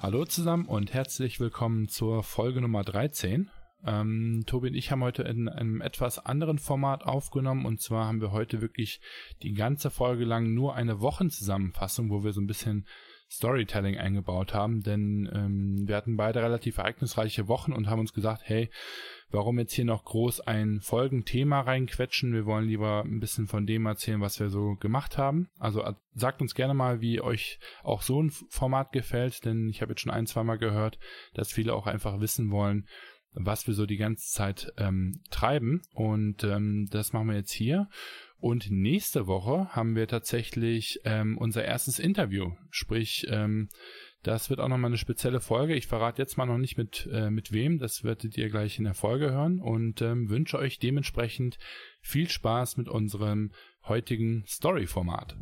Hallo zusammen und herzlich willkommen zur Folge Nummer 13. Ähm, Tobi und ich haben heute in einem etwas anderen Format aufgenommen und zwar haben wir heute wirklich die ganze Folge lang nur eine Wochenzusammenfassung, wo wir so ein bisschen Storytelling eingebaut haben, denn ähm, wir hatten beide relativ ereignisreiche Wochen und haben uns gesagt, hey, warum jetzt hier noch groß ein Folgenthema reinquetschen? Wir wollen lieber ein bisschen von dem erzählen, was wir so gemacht haben. Also äh, sagt uns gerne mal, wie euch auch so ein Format gefällt, denn ich habe jetzt schon ein, zwei Mal gehört, dass viele auch einfach wissen wollen, was wir so die ganze Zeit ähm, treiben. Und ähm, das machen wir jetzt hier. Und nächste Woche haben wir tatsächlich ähm, unser erstes Interview. Sprich, ähm, das wird auch nochmal eine spezielle Folge. Ich verrate jetzt mal noch nicht mit, äh, mit wem. Das werdet ihr gleich in der Folge hören und ähm, wünsche euch dementsprechend viel Spaß mit unserem heutigen Story-Format.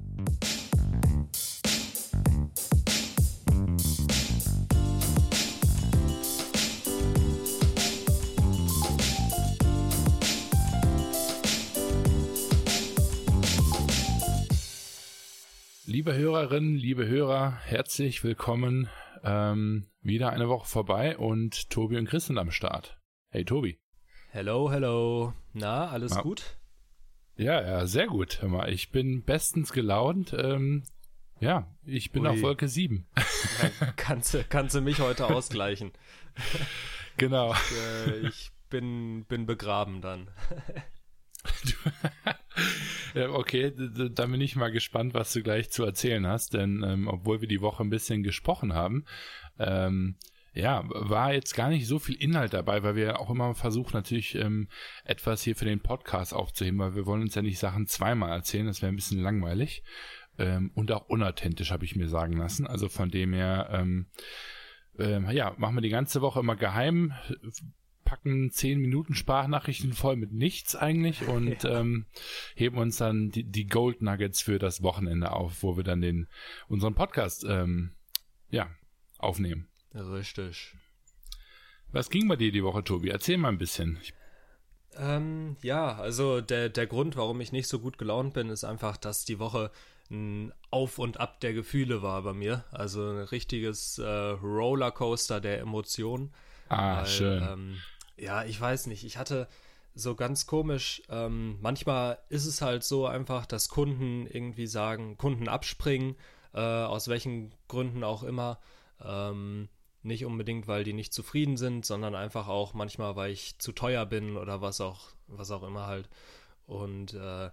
Liebe Hörerinnen, liebe Hörer, herzlich willkommen. Ähm, wieder eine Woche vorbei und Tobi und Chris sind am Start. Hey Tobi. Hello, hello. Na, alles Na, gut? Ja, ja, sehr gut. Hör mal, ich bin bestens gelaunt. Ähm, ja, ich bin Ui. auf Wolke 7. Ja, kannst, du, kannst du mich heute ausgleichen? genau. Ich, äh, ich bin, bin begraben dann. okay, da bin ich mal gespannt, was du gleich zu erzählen hast, denn ähm, obwohl wir die Woche ein bisschen gesprochen haben, ähm, ja, war jetzt gar nicht so viel Inhalt dabei, weil wir auch immer versuchen, natürlich ähm, etwas hier für den Podcast aufzuheben, weil wir wollen uns ja nicht Sachen zweimal erzählen, das wäre ein bisschen langweilig ähm, und auch unauthentisch, habe ich mir sagen lassen. Also von dem her, ähm, ähm, ja, machen wir die ganze Woche immer geheim, packen zehn Minuten Sprachnachrichten voll mit nichts eigentlich und ja. ähm, heben uns dann die, die Gold Nuggets für das Wochenende auf, wo wir dann den unseren Podcast ähm, ja aufnehmen. Richtig. Was ging bei dir die Woche, Tobi? Erzähl mal ein bisschen. Ähm, ja, also der, der Grund, warum ich nicht so gut gelaunt bin, ist einfach, dass die Woche ein Auf und Ab der Gefühle war bei mir. Also ein richtiges äh, Rollercoaster der Emotionen. Ah, weil, schön. Ähm, ja, ich weiß nicht. Ich hatte so ganz komisch, ähm, manchmal ist es halt so einfach, dass Kunden irgendwie sagen, Kunden abspringen, äh, aus welchen Gründen auch immer. Ähm, nicht unbedingt, weil die nicht zufrieden sind, sondern einfach auch manchmal, weil ich zu teuer bin oder was auch, was auch immer halt. Und äh,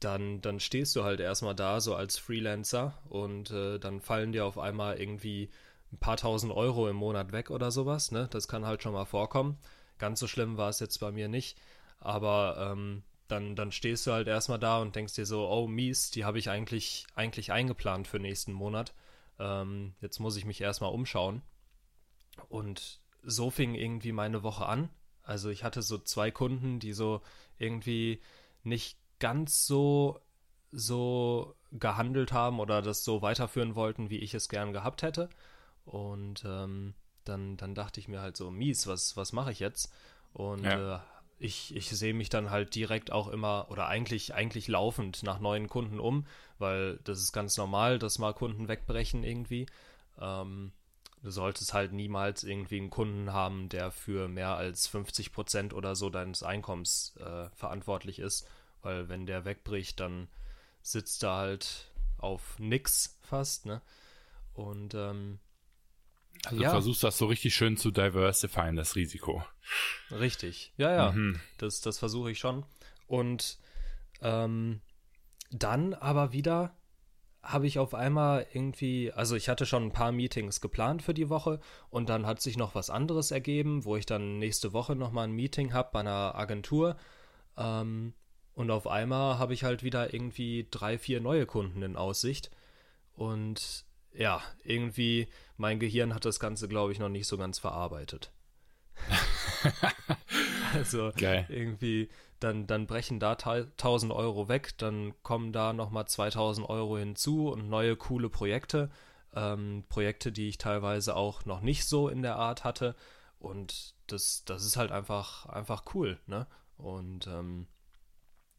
dann, dann stehst du halt erstmal da, so als Freelancer, und äh, dann fallen dir auf einmal irgendwie ein paar tausend Euro im Monat weg oder sowas. Ne? Das kann halt schon mal vorkommen. Ganz so schlimm war es jetzt bei mir nicht. Aber ähm, dann, dann stehst du halt erstmal da und denkst dir so, oh mies, die habe ich eigentlich, eigentlich eingeplant für nächsten Monat. Ähm, jetzt muss ich mich erstmal umschauen. Und so fing irgendwie meine Woche an. Also ich hatte so zwei Kunden, die so irgendwie nicht ganz so so gehandelt haben oder das so weiterführen wollten, wie ich es gern gehabt hätte. Und ähm, dann, dann dachte ich mir halt so, mies, was, was mache ich jetzt? Und ja. äh, ich, ich sehe mich dann halt direkt auch immer oder eigentlich, eigentlich laufend nach neuen Kunden um, weil das ist ganz normal, dass mal Kunden wegbrechen irgendwie. Ähm, du solltest halt niemals irgendwie einen Kunden haben, der für mehr als 50 Prozent oder so deines Einkommens äh, verantwortlich ist, weil wenn der wegbricht, dann sitzt er halt auf nix fast, ne? Und ähm, also ja. du versuchst das so richtig schön zu diversifieren, das Risiko. Richtig, ja, ja, mhm. das, das versuche ich schon. Und ähm, dann aber wieder habe ich auf einmal irgendwie, also ich hatte schon ein paar Meetings geplant für die Woche und dann hat sich noch was anderes ergeben, wo ich dann nächste Woche nochmal ein Meeting habe bei einer Agentur. Ähm, und auf einmal habe ich halt wieder irgendwie drei, vier neue Kunden in Aussicht. Und ja, irgendwie mein Gehirn hat das Ganze, glaube ich, noch nicht so ganz verarbeitet. also Geil. irgendwie, dann, dann brechen da 1000 Euro weg, dann kommen da nochmal 2000 Euro hinzu und neue coole Projekte. Ähm, Projekte, die ich teilweise auch noch nicht so in der Art hatte. Und das, das ist halt einfach, einfach cool, ne? Und ähm,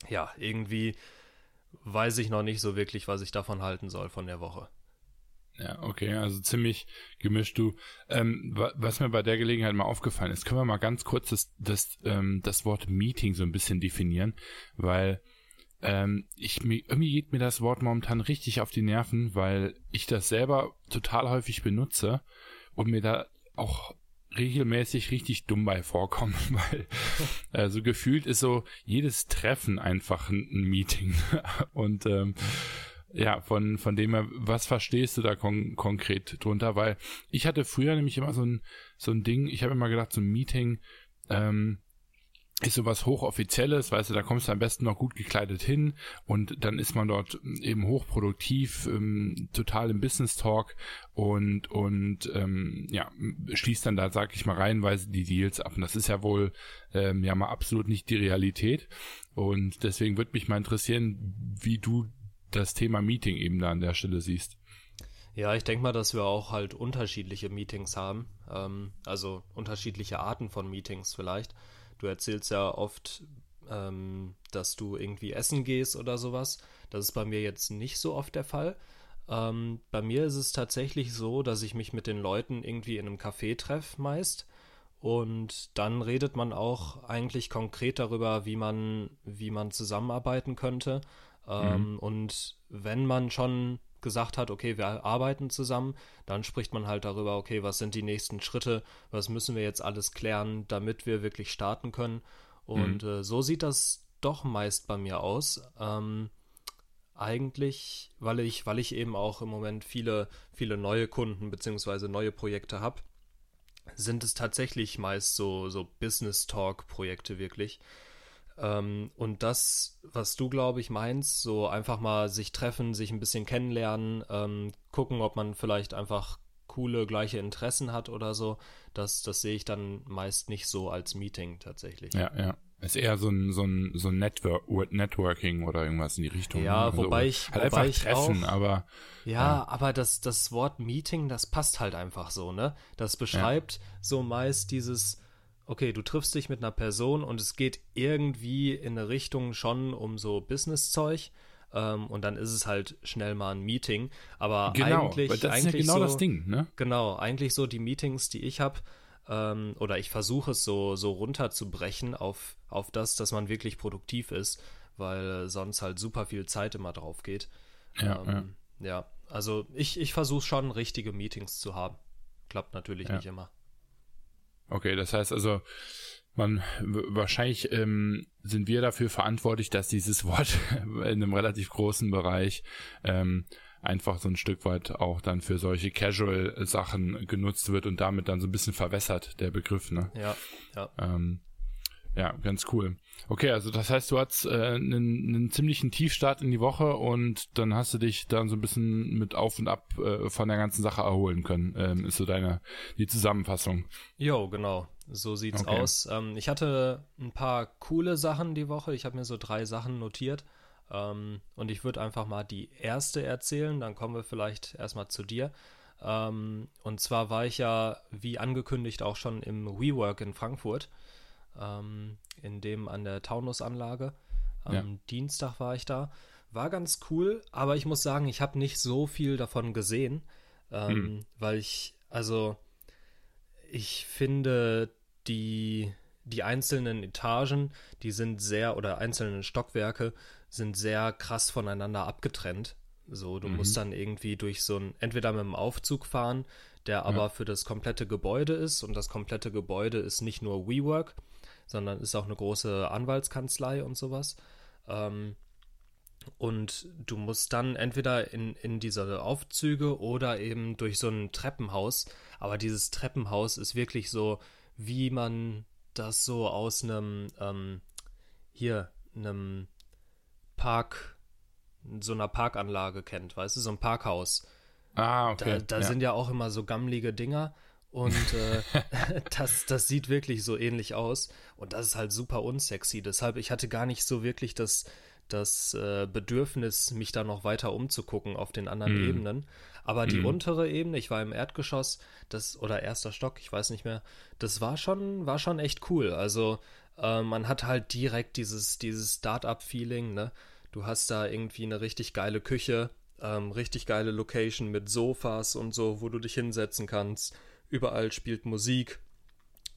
ja, irgendwie weiß ich noch nicht so wirklich, was ich davon halten soll von der Woche. Ja, okay, also ziemlich gemischt. Du, ähm, was mir bei der Gelegenheit mal aufgefallen ist, können wir mal ganz kurz das, das, ähm, das Wort Meeting so ein bisschen definieren, weil ähm, ich irgendwie geht mir das Wort momentan richtig auf die Nerven, weil ich das selber total häufig benutze und mir da auch regelmäßig richtig dumm bei vorkommen, weil äh, so gefühlt ist so jedes Treffen einfach ein, ein Meeting und ähm, ja, von, von dem her, was verstehst du da kon konkret drunter? Weil ich hatte früher nämlich immer so ein, so ein Ding, ich habe immer gedacht, so ein Meeting ähm, ist sowas hochoffizielles, weißt du, da kommst du am besten noch gut gekleidet hin und dann ist man dort eben hochproduktiv, ähm, total im Business Talk und und ähm, ja schließt dann da, sag ich mal, reihenweise die Deals ab. Und das ist ja wohl ähm, ja mal absolut nicht die Realität. Und deswegen würde mich mal interessieren, wie du das Thema Meeting eben da an der Stelle siehst. Ja, ich denke mal, dass wir auch halt unterschiedliche Meetings haben. Ähm, also unterschiedliche Arten von Meetings vielleicht. Du erzählst ja oft, ähm, dass du irgendwie essen gehst oder sowas. Das ist bei mir jetzt nicht so oft der Fall. Ähm, bei mir ist es tatsächlich so, dass ich mich mit den Leuten irgendwie in einem Café treffe meist. Und dann redet man auch eigentlich konkret darüber, wie man, wie man zusammenarbeiten könnte. Ähm, mhm. Und wenn man schon gesagt hat, okay, wir arbeiten zusammen, dann spricht man halt darüber, okay, was sind die nächsten Schritte, was müssen wir jetzt alles klären, damit wir wirklich starten können. Und mhm. äh, so sieht das doch meist bei mir aus. Ähm, eigentlich, weil ich, weil ich eben auch im Moment viele, viele neue Kunden bzw. neue Projekte habe, sind es tatsächlich meist so, so Business Talk-Projekte wirklich. Ähm, und das, was du, glaube ich, meinst, so einfach mal sich treffen, sich ein bisschen kennenlernen, ähm, gucken, ob man vielleicht einfach coole, gleiche Interessen hat oder so, das, das sehe ich dann meist nicht so als Meeting tatsächlich. Ja, ja. Ist eher so ein, so ein, so ein Network, Networking oder irgendwas in die Richtung. Ja, also, wobei ich, halt wobei ich treffen, auch, aber. Ja, ja, aber das, das Wort Meeting, das passt halt einfach so, ne? Das beschreibt ja. so meist dieses, okay, du triffst dich mit einer Person und es geht irgendwie in eine Richtung schon um so Business-Zeug. Ähm, und dann ist es halt schnell mal ein Meeting. Aber genau, eigentlich, das eigentlich ist ja genau so, das Ding, ne? Genau, eigentlich so die Meetings, die ich habe, ähm, oder ich versuche es so, so runterzubrechen auf, auf das, dass man wirklich produktiv ist, weil sonst halt super viel Zeit immer drauf geht. Ja, ähm, ja. ja. also ich, ich versuche schon, richtige Meetings zu haben. Klappt natürlich ja. nicht immer. Okay, das heißt also, man wahrscheinlich ähm, sind wir dafür verantwortlich, dass dieses Wort in einem relativ großen Bereich ähm, einfach so ein Stück weit auch dann für solche Casual-Sachen genutzt wird und damit dann so ein bisschen verwässert, der Begriff, ne? Ja, ja. Ähm, ja, ganz cool. Okay, also das heißt, du hattest äh, einen, einen ziemlichen Tiefstart in die Woche und dann hast du dich dann so ein bisschen mit Auf und Ab äh, von der ganzen Sache erholen können. Ähm, ist so deine die Zusammenfassung. Jo, genau. So sieht's okay. aus. Ähm, ich hatte ein paar coole Sachen die Woche. Ich habe mir so drei Sachen notiert. Ähm, und ich würde einfach mal die erste erzählen, dann kommen wir vielleicht erstmal zu dir. Ähm, und zwar war ich ja, wie angekündigt, auch schon im WeWork in Frankfurt ähm, in dem an der Taunusanlage. Am ja. Dienstag war ich da. War ganz cool, aber ich muss sagen, ich habe nicht so viel davon gesehen, ähm, hm. weil ich, also, ich finde, die, die einzelnen Etagen, die sind sehr, oder einzelnen Stockwerke sind sehr krass voneinander abgetrennt. So, du mhm. musst dann irgendwie durch so ein, entweder mit einem Aufzug fahren, der aber ja. für das komplette Gebäude ist und das komplette Gebäude ist nicht nur WeWork, sondern ist auch eine große Anwaltskanzlei und sowas. Ähm, und du musst dann entweder in, in diese Aufzüge oder eben durch so ein Treppenhaus. Aber dieses Treppenhaus ist wirklich so, wie man das so aus einem, ähm, hier, einem Park, so einer Parkanlage kennt, weißt du, so ein Parkhaus. Ah, okay. Da, da ja. sind ja auch immer so gammelige Dinger und äh, das, das sieht wirklich so ähnlich aus. Und das ist halt super unsexy. Deshalb, ich hatte gar nicht so wirklich das, das äh, Bedürfnis, mich da noch weiter umzugucken auf den anderen mm. Ebenen. Aber die mm. untere Ebene, ich war im Erdgeschoss, das, oder erster Stock, ich weiß nicht mehr, das war schon, war schon echt cool. Also äh, man hat halt direkt dieses, dieses Start-up-Feeling, ne? Du hast da irgendwie eine richtig geile Küche, Ähm, richtig geile Location mit Sofas und so, wo du dich hinsetzen kannst. Überall spielt Musik.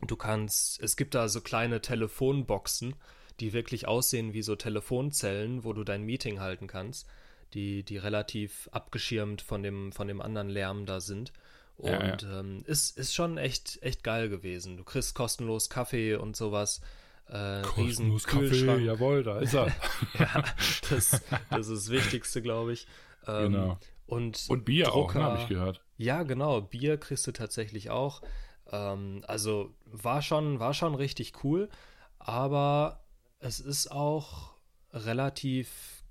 Du kannst, es gibt da so kleine Telefonboxen, die wirklich aussehen wie so Telefonzellen, wo du dein Meeting halten kannst, die, die relativ abgeschirmt von dem, von dem anderen Lärm da sind. Und ja, ja. Ähm, ist, ist schon echt, echt geil gewesen. Du kriegst kostenlos Kaffee und sowas. Äh, riesen Kaffee, jawohl, da ist er. ja, das, das ist das Wichtigste, glaube ich. Ähm, genau. Und, und Bier Drucker, auch, ne, habe ich gehört. Ja, genau. Bier kriegst du tatsächlich auch. Ähm, also war schon, war schon richtig cool, aber es ist auch relativ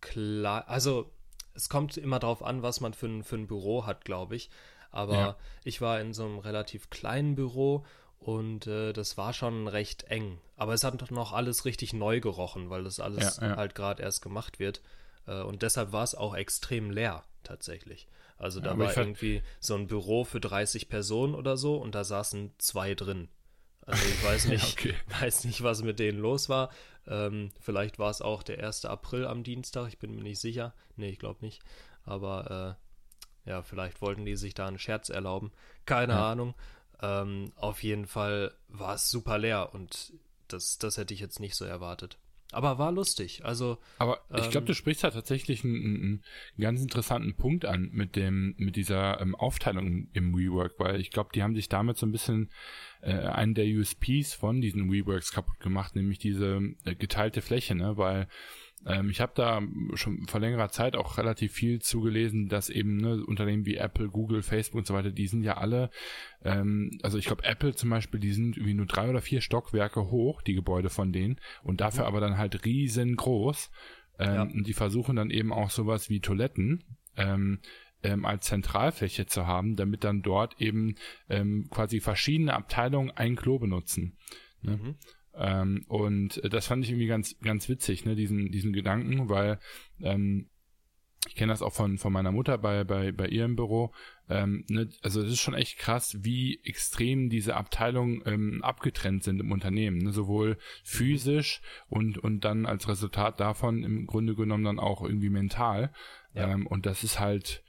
klar. Also es kommt immer darauf an, was man für ein, für ein Büro hat, glaube ich. Aber ja. ich war in so einem relativ kleinen Büro und äh, das war schon recht eng. Aber es hat doch noch alles richtig neu gerochen, weil das alles ja, ja. halt gerade erst gemacht wird. Äh, und deshalb war es auch extrem leer tatsächlich. Also da war irgendwie so ein Büro für 30 Personen oder so und da saßen zwei drin. Also ich weiß nicht, okay. weiß nicht, was mit denen los war. Ähm, vielleicht war es auch der 1. April am Dienstag, ich bin mir nicht sicher. Nee, ich glaube nicht. Aber äh, ja, vielleicht wollten die sich da einen Scherz erlauben. Keine ja. Ahnung. Ähm, auf jeden Fall war es super leer und das, das hätte ich jetzt nicht so erwartet. Aber war lustig. Also. Aber ich glaube, ähm, du sprichst da tatsächlich einen, einen, ganz interessanten Punkt an mit dem, mit dieser ähm, Aufteilung im WeWork, weil ich glaube, die haben sich damit so ein bisschen äh, einen der USPs von diesen WeWorks kaputt gemacht, nämlich diese äh, geteilte Fläche, ne? Weil ähm, ich habe da schon vor längerer Zeit auch relativ viel zugelesen, dass eben ne, Unternehmen wie Apple, Google, Facebook und so weiter, die sind ja alle, ähm, also ich glaube Apple zum Beispiel, die sind irgendwie nur drei oder vier Stockwerke hoch, die Gebäude von denen, und dafür mhm. aber dann halt riesengroß. Ähm, ja. Und die versuchen dann eben auch sowas wie Toiletten. Ähm, ähm, als Zentralfläche zu haben, damit dann dort eben ähm, quasi verschiedene Abteilungen ein Klo benutzen. Ne? Mhm. Ähm, und das fand ich irgendwie ganz, ganz witzig, ne, diesen, diesen Gedanken, weil ähm, ich kenne das auch von, von meiner Mutter bei, bei, bei ihrem Büro. Ähm, ne, also es ist schon echt krass, wie extrem diese Abteilungen ähm, abgetrennt sind im Unternehmen. Ne, sowohl physisch und, und dann als Resultat davon im Grunde genommen dann auch irgendwie mental. Ja. Ähm, und das ist halt,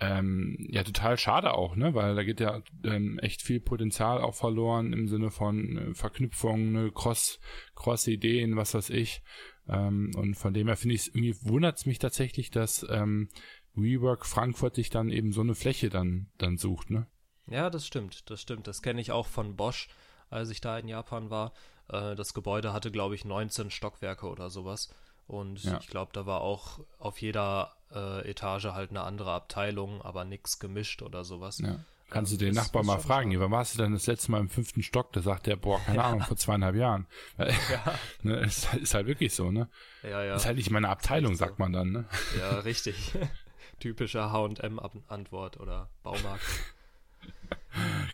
ähm, ja total schade auch, ne, weil da geht ja ähm, echt viel Potenzial auch verloren im Sinne von äh, Verknüpfungen, ne, Cross Cross Ideen, was weiß ich. Ähm, und von dem her finde ich es irgendwie wundert es mich tatsächlich, dass ähm, WeWork Frankfurt sich dann eben so eine Fläche dann dann sucht, ne? Ja, das stimmt, das stimmt. Das kenne ich auch von Bosch, als ich da in Japan war. Äh, das Gebäude hatte, glaube ich, 19 Stockwerke oder sowas. Und ja. ich glaube, da war auch auf jeder äh, Etage halt eine andere Abteilung, aber nichts gemischt oder sowas. Ja. Kannst ähm, du den Nachbar mal fragen, wann warst du denn das letzte Mal im fünften Stock? Da sagt der, boah, keine ja. Ahnung, vor zweieinhalb Jahren. Ja. ne, ist, ist, halt wirklich so, ne? Ja, ja. Ist halt nicht meine Abteilung, sagt so. man dann, ne? Ja, richtig. Typischer H&M-Antwort oder Baumarkt.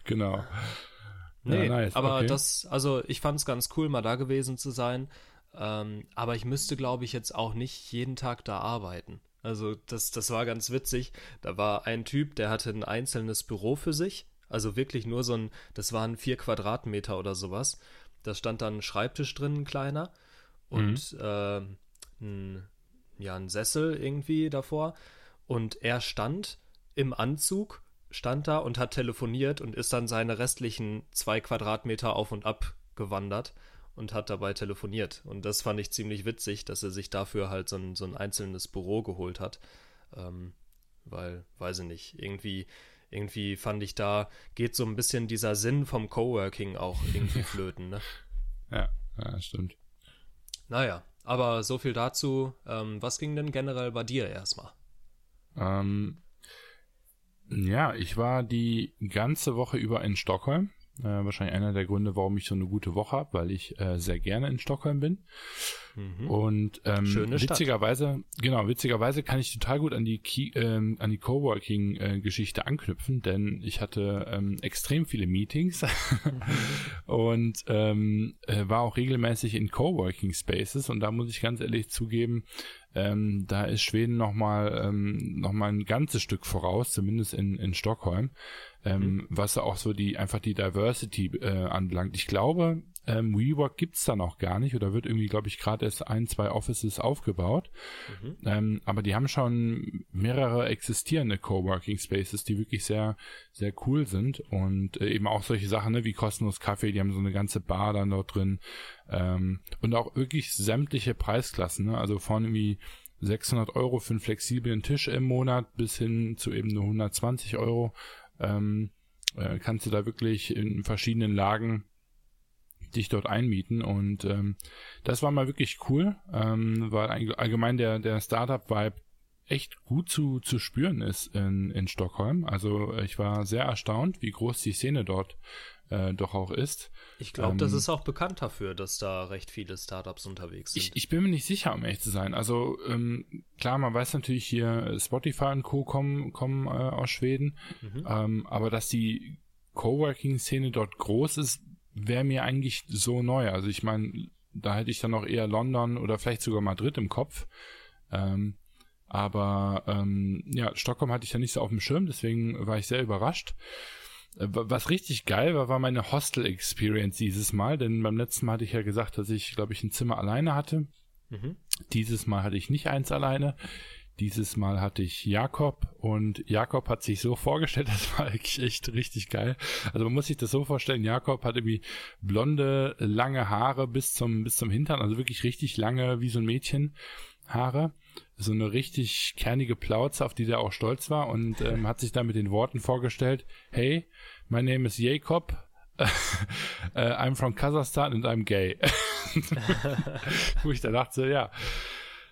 genau. Nee, ja, nice. aber okay. das, also ich fand es ganz cool, mal da gewesen zu sein. Ähm, aber ich müsste, glaube ich, jetzt auch nicht jeden Tag da arbeiten. Also das, das war ganz witzig. Da war ein Typ, der hatte ein einzelnes Büro für sich. Also wirklich nur so ein, das waren vier Quadratmeter oder sowas. Da stand dann ein Schreibtisch drin, ein kleiner. Und mhm. äh, ein, ja, ein Sessel irgendwie davor. Und er stand im Anzug, stand da und hat telefoniert und ist dann seine restlichen zwei Quadratmeter auf und ab gewandert und hat dabei telefoniert. Und das fand ich ziemlich witzig, dass er sich dafür halt so ein, so ein einzelnes Büro geholt hat. Ähm, weil, weiß ich nicht, irgendwie, irgendwie fand ich da, geht so ein bisschen dieser Sinn vom Coworking auch irgendwie flöten, ne? Ja, ja, stimmt. Naja, aber so viel dazu. Ähm, was ging denn generell bei dir erstmal? Ähm, ja, ich war die ganze Woche über in Stockholm. Äh, wahrscheinlich einer der Gründe, warum ich so eine gute Woche habe, weil ich äh, sehr gerne in Stockholm bin. Mhm. Und ähm, Schöne witzigerweise, Stadt. genau, witzigerweise kann ich total gut an die Key, ähm, an die Coworking-Geschichte äh, anknüpfen, denn ich hatte ähm, extrem viele Meetings mhm. und ähm, äh, war auch regelmäßig in Coworking Spaces und da muss ich ganz ehrlich zugeben, ähm, da ist Schweden nochmal ähm, noch mal ein ganzes Stück voraus, zumindest in, in Stockholm, ähm, mhm. was auch so die einfach die Diversity äh, anbelangt. Ich glaube, Ähm, WeWork gibt's da noch gar nicht oder wird irgendwie, glaube ich, gerade erst ein, zwei Offices aufgebaut. Mhm. Ähm, aber die haben schon mehrere existierende Coworking Spaces, die wirklich sehr, sehr cool sind und äh, eben auch solche Sachen ne, wie kostenlos Kaffee, die haben so eine ganze Bar dann dort drin ähm, und auch wirklich sämtliche Preisklassen, ne? also von irgendwie 600 Euro für einen flexiblen Tisch im Monat bis hin zu eben nur 120 Euro ähm, äh, kannst du da wirklich in verschiedenen Lagen dich dort einmieten und ähm, das war mal wirklich cool, ähm, weil allgemein der, der Startup-Vibe echt gut zu, zu spüren ist in, in Stockholm. Also ich war sehr erstaunt, wie groß die Szene dort äh, doch auch ist. Ich glaube, ähm, das ist auch bekannt dafür, dass da recht viele Startups unterwegs sind. Ich, ich bin mir nicht sicher, um ehrlich zu sein. Also ähm, klar, man weiß natürlich hier, Spotify und Co. kommen, kommen äh, aus Schweden, mhm. ähm, aber dass die Coworking-Szene dort groß ist, wäre mir eigentlich so neu. Also ich meine, da hätte ich dann noch eher London oder vielleicht sogar Madrid im Kopf. Ähm, aber ähm, ja, Stockholm hatte ich ja nicht so auf dem Schirm, deswegen war ich sehr überrascht. Äh, was richtig geil war, war meine Hostel-Experience dieses Mal, denn beim letzten Mal hatte ich ja gesagt, dass ich, glaube ich, ein Zimmer alleine hatte. Mhm. Dieses Mal hatte ich nicht eins alleine. Dieses Mal hatte ich Jakob und Jakob hat sich so vorgestellt, das war eigentlich echt richtig geil. Also man muss sich das so vorstellen, Jakob hat irgendwie blonde, lange Haare bis zum, bis zum Hintern, also wirklich richtig lange, wie so ein Mädchen Haare. So eine richtig kernige Plauze, auf die der auch stolz war und ähm, hat sich dann mit den Worten vorgestellt, hey, my name is Jakob, uh, I'm from Kazakhstan and I'm gay. Wo ich da dachte, ja,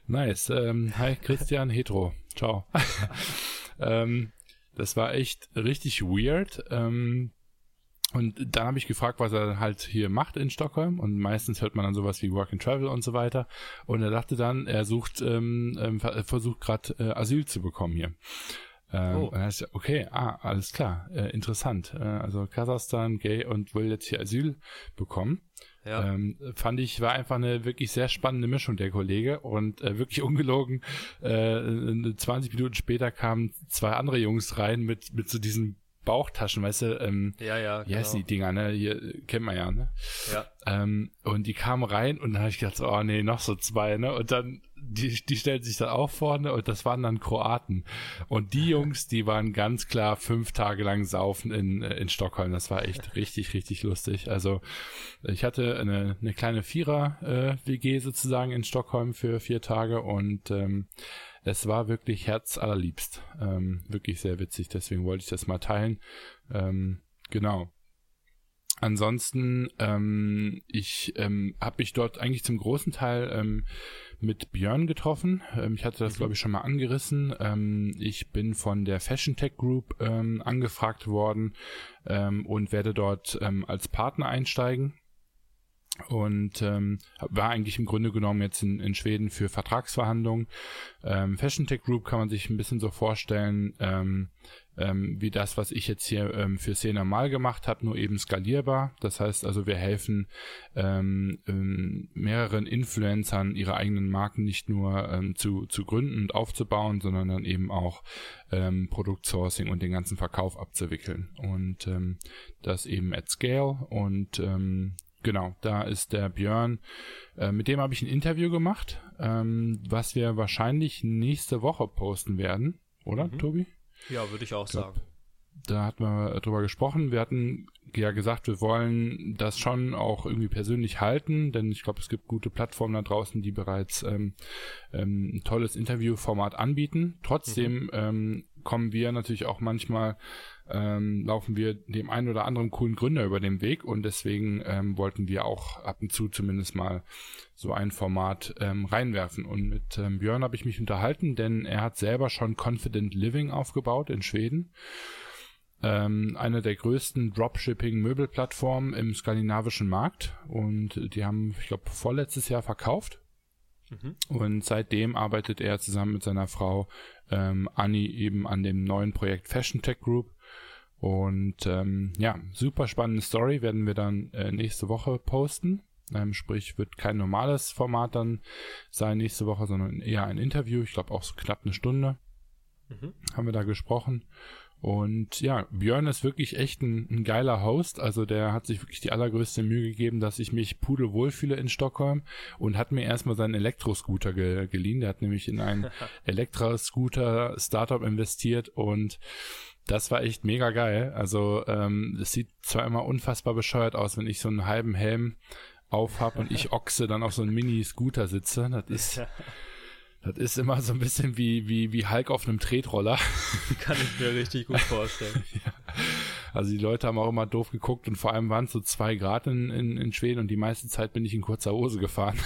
Nice. Ähm, hi Christian, hetero. Ciao. ähm, das war echt richtig weird. Ähm, und dann habe ich gefragt, was er halt hier macht in Stockholm. Und meistens hört man dann sowas wie Work and Travel und so weiter. Und er dachte dann, er sucht, ähm, ähm, versucht gerade äh, Asyl zu bekommen hier. Ähm, oh. Und okay, ah, alles klar, äh, interessant. Äh, also Kasachstan, gay und will jetzt hier Asyl bekommen. Ja. Ähm, fand ich, war einfach eine wirklich sehr spannende Mischung, der Kollege. Und äh, wirklich ungelogen, äh, 20 Minuten später kamen zwei andere Jungs rein mit, mit so diesen Bauchtaschen, weißt du, ähm, ja, ja, wie genau. heißen die Dinger, ne? Hier kennt man ja, ne? Ja. Ähm, und die kamen rein und dann habe ich gedacht, so, oh nee, noch so zwei, ne? Und dann die, die stellten sich dann auch vorne und das waren dann Kroaten. Und die Jungs, die waren ganz klar fünf Tage lang saufen in, in Stockholm. Das war echt richtig, richtig lustig. Also ich hatte eine, eine kleine Vierer-WG äh, sozusagen in Stockholm für vier Tage und ähm, es war wirklich herzallerliebst. Ähm, wirklich sehr witzig, deswegen wollte ich das mal teilen. Ähm, genau. Ansonsten, ähm, ich ähm, habe mich dort eigentlich zum großen Teil ähm, mit Björn getroffen. Ähm, ich hatte das, mhm. glaube ich, schon mal angerissen. Ähm, ich bin von der Fashion Tech Group ähm, angefragt worden ähm, und werde dort ähm, als Partner einsteigen und ähm, war eigentlich im Grunde genommen jetzt in, in Schweden für Vertragsverhandlungen. Fashion Tech Group kann man sich ein bisschen so vorstellen, ähm, wie das, was ich jetzt hier ähm, für Szene mal gemacht habe, nur eben skalierbar. Das heißt also, wir helfen ähm, ähm, mehreren Influencern ihre eigenen Marken nicht nur ähm, zu, zu gründen und aufzubauen, sondern dann eben auch ähm, Produktsourcing und den ganzen Verkauf abzuwickeln. Und ähm, das eben at scale und ähm, Genau, da ist der Björn. Äh, mit dem habe ich ein Interview gemacht, ähm, was wir wahrscheinlich nächste Woche posten werden, oder, mhm. Tobi? Ja, würde ich auch ich glaub, sagen. Da hatten wir drüber gesprochen. Wir hatten ja gesagt, wir wollen das schon auch irgendwie persönlich halten, denn ich glaube, es gibt gute Plattformen da draußen, die bereits ähm, ähm, ein tolles Interviewformat anbieten. Trotzdem mhm. ähm, kommen wir natürlich auch manchmal ähm, laufen wir dem einen oder anderen coolen Gründer über den Weg und deswegen ähm, wollten wir auch ab und zu zumindest mal so ein Format ähm, reinwerfen. Und mit ähm, Björn habe ich mich unterhalten, denn er hat selber schon Confident Living aufgebaut in Schweden. Ähm, eine der größten Dropshipping-Möbelplattformen im skandinavischen Markt und die haben, ich glaube, vorletztes Jahr verkauft. Mhm. Und seitdem arbeitet er zusammen mit seiner Frau ähm, Annie eben an dem neuen Projekt Fashion Tech Group und ähm, ja, super spannende Story werden wir dann äh, nächste Woche posten. Ähm, sprich, wird kein normales Format dann sein nächste Woche, sondern eher ein Interview. Ich glaube auch so knapp eine Stunde mhm. haben wir da gesprochen. Und ja, Björn ist wirklich echt ein, ein, geiler Host. Also der hat sich wirklich die allergrößte Mühe gegeben, dass ich mich pudelwohl fühle in Stockholm und hat mir erstmal seinen Elektroscooter ge geliehen. Der hat nämlich in einen Elektroscooter-Startup investiert und das war echt mega geil. Also ähm, es sieht zwar immer unfassbar bescheuert aus, wenn ich so einen halben Helm auf habe und ich Ochse dann auf so einem Mini-Scooter sitze. Das ist Das ist immer so ein bisschen wie, wie, wie Hulk auf einem Tretroller. Kann ich mir richtig gut vorstellen. ja. Also die Leute haben auch immer doof geguckt und vor allem waren es so zwei Grad in, in, in Schweden und die meiste Zeit bin ich in kurzer Hose gefahren.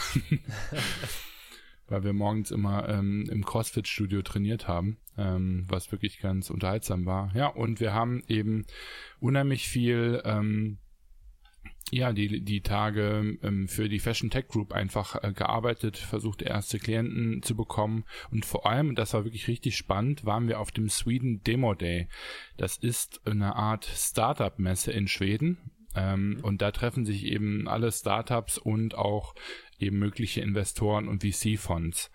Weil wir morgens immer ähm, im CrossFit-Studio trainiert haben, ähm, was wirklich ganz unterhaltsam war. Ja, und wir haben eben unheimlich viel ähm, ja, die, die Tage ähm, für die Fashion Tech Group einfach äh, gearbeitet, versucht erste Klienten zu bekommen und vor allem, das war wirklich richtig spannend, waren wir auf dem Sweden Demo Day. Das ist eine Art Startup-Messe in Schweden ähm, mhm. und da treffen sich eben alle Startups und auch eben mögliche Investoren und VC-Fonds.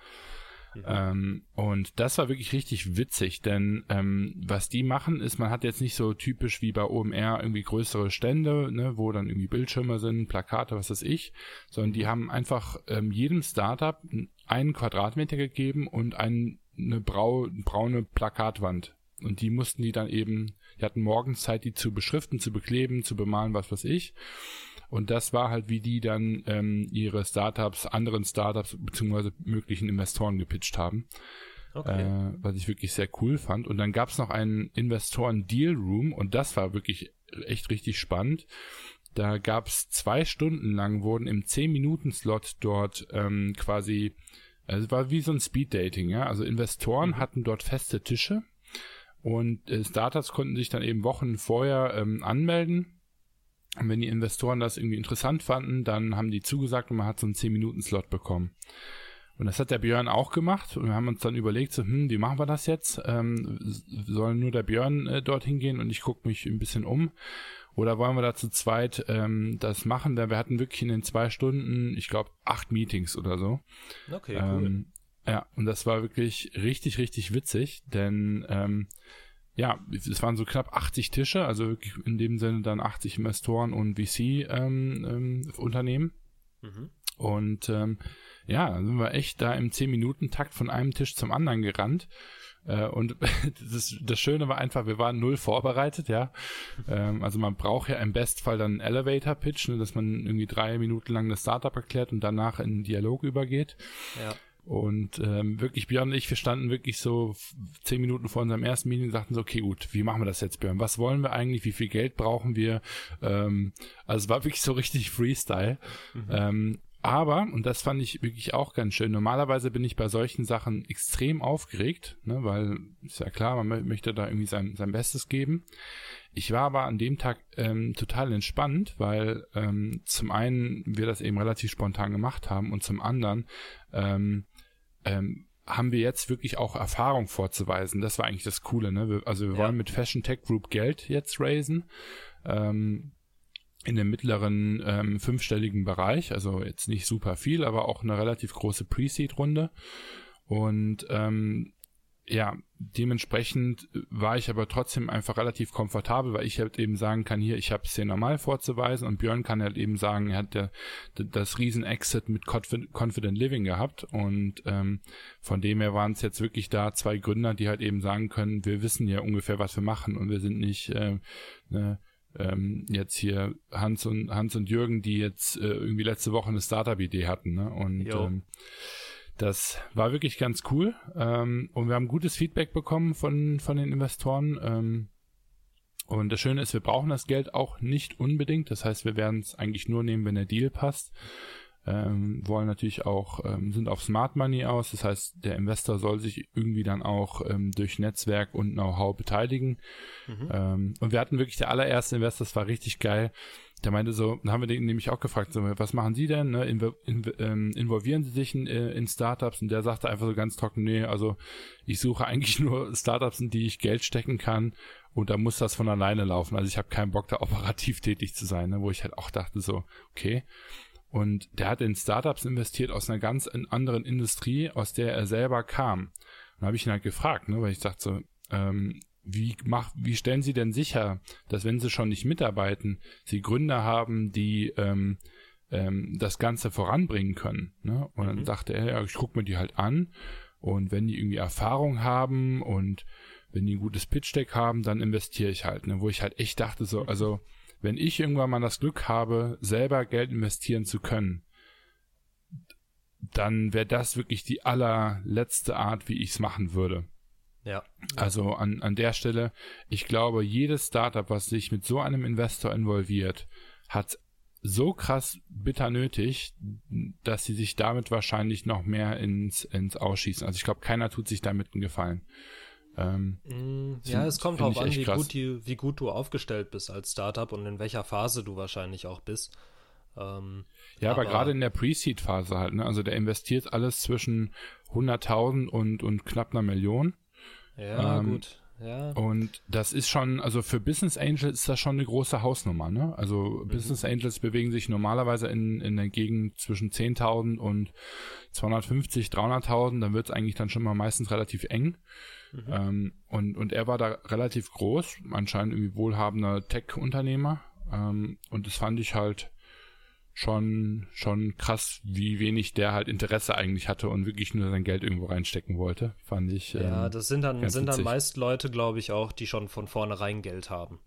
Mhm. Ähm, und das war wirklich richtig witzig, denn ähm, was die machen, ist, man hat jetzt nicht so typisch wie bei OMR irgendwie größere Stände, ne, wo dann irgendwie Bildschirme sind, Plakate, was weiß ich, sondern die haben einfach ähm, jedem Startup einen Quadratmeter gegeben und ein, eine brau, braune Plakatwand. Und die mussten die dann eben, die hatten morgens Zeit, die zu beschriften, zu bekleben, zu bemalen, was weiß ich. Und das war halt, wie die dann ähm, ihre Startups, anderen Startups beziehungsweise möglichen Investoren gepitcht haben. Okay. Äh, was ich wirklich sehr cool fand. Und dann gab es noch einen Investoren-Deal Room und das war wirklich echt richtig spannend. Da gab es zwei Stunden lang, wurden im 10-Minuten-Slot dort ähm, quasi, also es war wie so ein Speed-Dating, ja. Also Investoren mhm. hatten dort feste Tische und äh, Startups konnten sich dann eben Wochen vorher ähm, anmelden und wenn die Investoren das irgendwie interessant fanden, dann haben die zugesagt und man hat so einen 10-Minuten-Slot bekommen. Und das hat der Björn auch gemacht und wir haben uns dann überlegt, so, hm, wie machen wir das jetzt? Ähm, soll nur der Björn äh, dorthin gehen und ich gucke mich ein bisschen um? Oder wollen wir da zu zweit ähm, das machen? Wir hatten wirklich in den zwei Stunden, ich glaube, acht Meetings oder so. Okay, cool. Ähm, ja, und das war wirklich richtig, richtig witzig, denn ähm, ja, es waren so knapp 80 Tische, also wirklich in dem Sinne dann 80 Investoren und VC-Unternehmen. Ähm, ähm, mhm. Und ähm, ja, dann sind wir echt da im 10-Minuten-Takt von einem Tisch zum anderen gerannt. Äh, und das, das Schöne war einfach, wir waren null vorbereitet, ja. Ähm, also man braucht ja im Bestfall dann einen Elevator-Pitch, ne, dass man irgendwie drei Minuten lang das Startup erklärt und danach in einen Dialog übergeht. Ja. Und ähm, wirklich, Björn und ich, wir standen wirklich so zehn Minuten vor unserem ersten Meeting und sagten so, okay, gut, wie machen wir das jetzt, Björn? Was wollen wir eigentlich? Wie viel Geld brauchen wir? Ähm, also es war wirklich so richtig Freestyle. Mhm. Ähm, aber, und das fand ich wirklich auch ganz schön, normalerweise bin ich bei solchen Sachen extrem aufgeregt, ne, weil ist ja klar, man möchte da irgendwie sein, sein Bestes geben. Ich war aber an dem Tag ähm, total entspannt, weil ähm, zum einen wir das eben relativ spontan gemacht haben und zum anderen ähm, ähm, haben wir jetzt wirklich auch Erfahrung vorzuweisen. Das war eigentlich das Coole. Ne? Wir, also wir ja. wollen mit Fashion Tech Group Geld jetzt raisen. Ähm, in dem mittleren ähm, fünfstelligen Bereich, also jetzt nicht super viel, aber auch eine relativ große Pre-Seed-Runde. Und ähm, ja, dementsprechend war ich aber trotzdem einfach relativ komfortabel, weil ich halt eben sagen kann, hier, ich habe es sehr normal vorzuweisen und Björn kann halt eben sagen, er hat der, das Riesen-Exit mit Confident Living gehabt und ähm, von dem her waren es jetzt wirklich da zwei Gründer, die halt eben sagen können, wir wissen ja ungefähr, was wir machen und wir sind nicht äh, ne, ähm, jetzt hier Hans und Hans und Jürgen, die jetzt äh, irgendwie letzte Woche eine Startup-Idee hatten ne? und ähm, das war wirklich ganz cool. Ähm, und wir haben gutes Feedback bekommen von, von den Investoren. Ähm, und das Schöne ist, wir brauchen das Geld auch nicht unbedingt. Das heißt, wir werden es eigentlich nur nehmen, wenn der Deal passt. Ähm, wollen natürlich auch, ähm, sind auf Smart Money aus. Das heißt, der Investor soll sich irgendwie dann auch ähm, durch Netzwerk und Know-how beteiligen. Mhm. Ähm, und wir hatten wirklich der allererste Investor, das war richtig geil der meinte so, dann haben wir den nämlich auch gefragt, so, was machen Sie denn? Ne? Invo in, ähm, involvieren Sie sich in, äh, in Startups? Und der sagte einfach so ganz trocken, nee, also ich suche eigentlich nur Startups, in die ich Geld stecken kann und da muss das von alleine laufen. Also ich habe keinen Bock, da operativ tätig zu sein, ne? wo ich halt auch dachte so, okay. Und der hat in Startups investiert aus einer ganz anderen Industrie, aus der er selber kam. Und habe ich ihn halt gefragt, ne, weil ich dachte so, ähm, wie, mach, wie stellen Sie denn sicher, dass wenn Sie schon nicht mitarbeiten, Sie Gründer haben, die ähm, ähm, das Ganze voranbringen können? Ne? Und dann mhm. sagte er, ja, ich gucke mir die halt an und wenn die irgendwie Erfahrung haben und wenn die ein gutes Pitch-Deck haben, dann investiere ich halt. Ne? Wo ich halt echt dachte, so, also wenn ich irgendwann mal das Glück habe, selber Geld investieren zu können, dann wäre das wirklich die allerletzte Art, wie ich es machen würde. Ja. Also an, an der Stelle, ich glaube, jedes Startup, was sich mit so einem Investor involviert, hat so krass bitter nötig, dass sie sich damit wahrscheinlich noch mehr ins, ins Ausschießen. Also ich glaube, keiner tut sich damit einen Gefallen. Ähm, mm, ja, es kommt darauf an, wie gut, die, wie gut du aufgestellt bist als Startup und in welcher Phase du wahrscheinlich auch bist. Ähm, ja, aber, aber gerade in der Pre-Seed-Phase halt, ne? Also der investiert alles zwischen 100.000 und, und knapp einer Million. Ja, ähm, gut. Ja. Und das ist schon, also für Business Angels ist das schon eine große Hausnummer, ne? Also mhm. Business Angels bewegen sich normalerweise in, in der Gegend zwischen 10.000 und 250, 300.000, dann wird es eigentlich dann schon mal meistens relativ eng. Mhm. Ähm, und, und er war da relativ groß, anscheinend irgendwie wohlhabender Tech-Unternehmer. Ähm, und das fand ich halt schon, schon krass, wie wenig der halt Interesse eigentlich hatte und wirklich nur sein Geld irgendwo reinstecken wollte, fand ich. Ja, ähm, das sind dann, sind dann meist Leute, glaube ich, auch, die schon von vornherein Geld haben.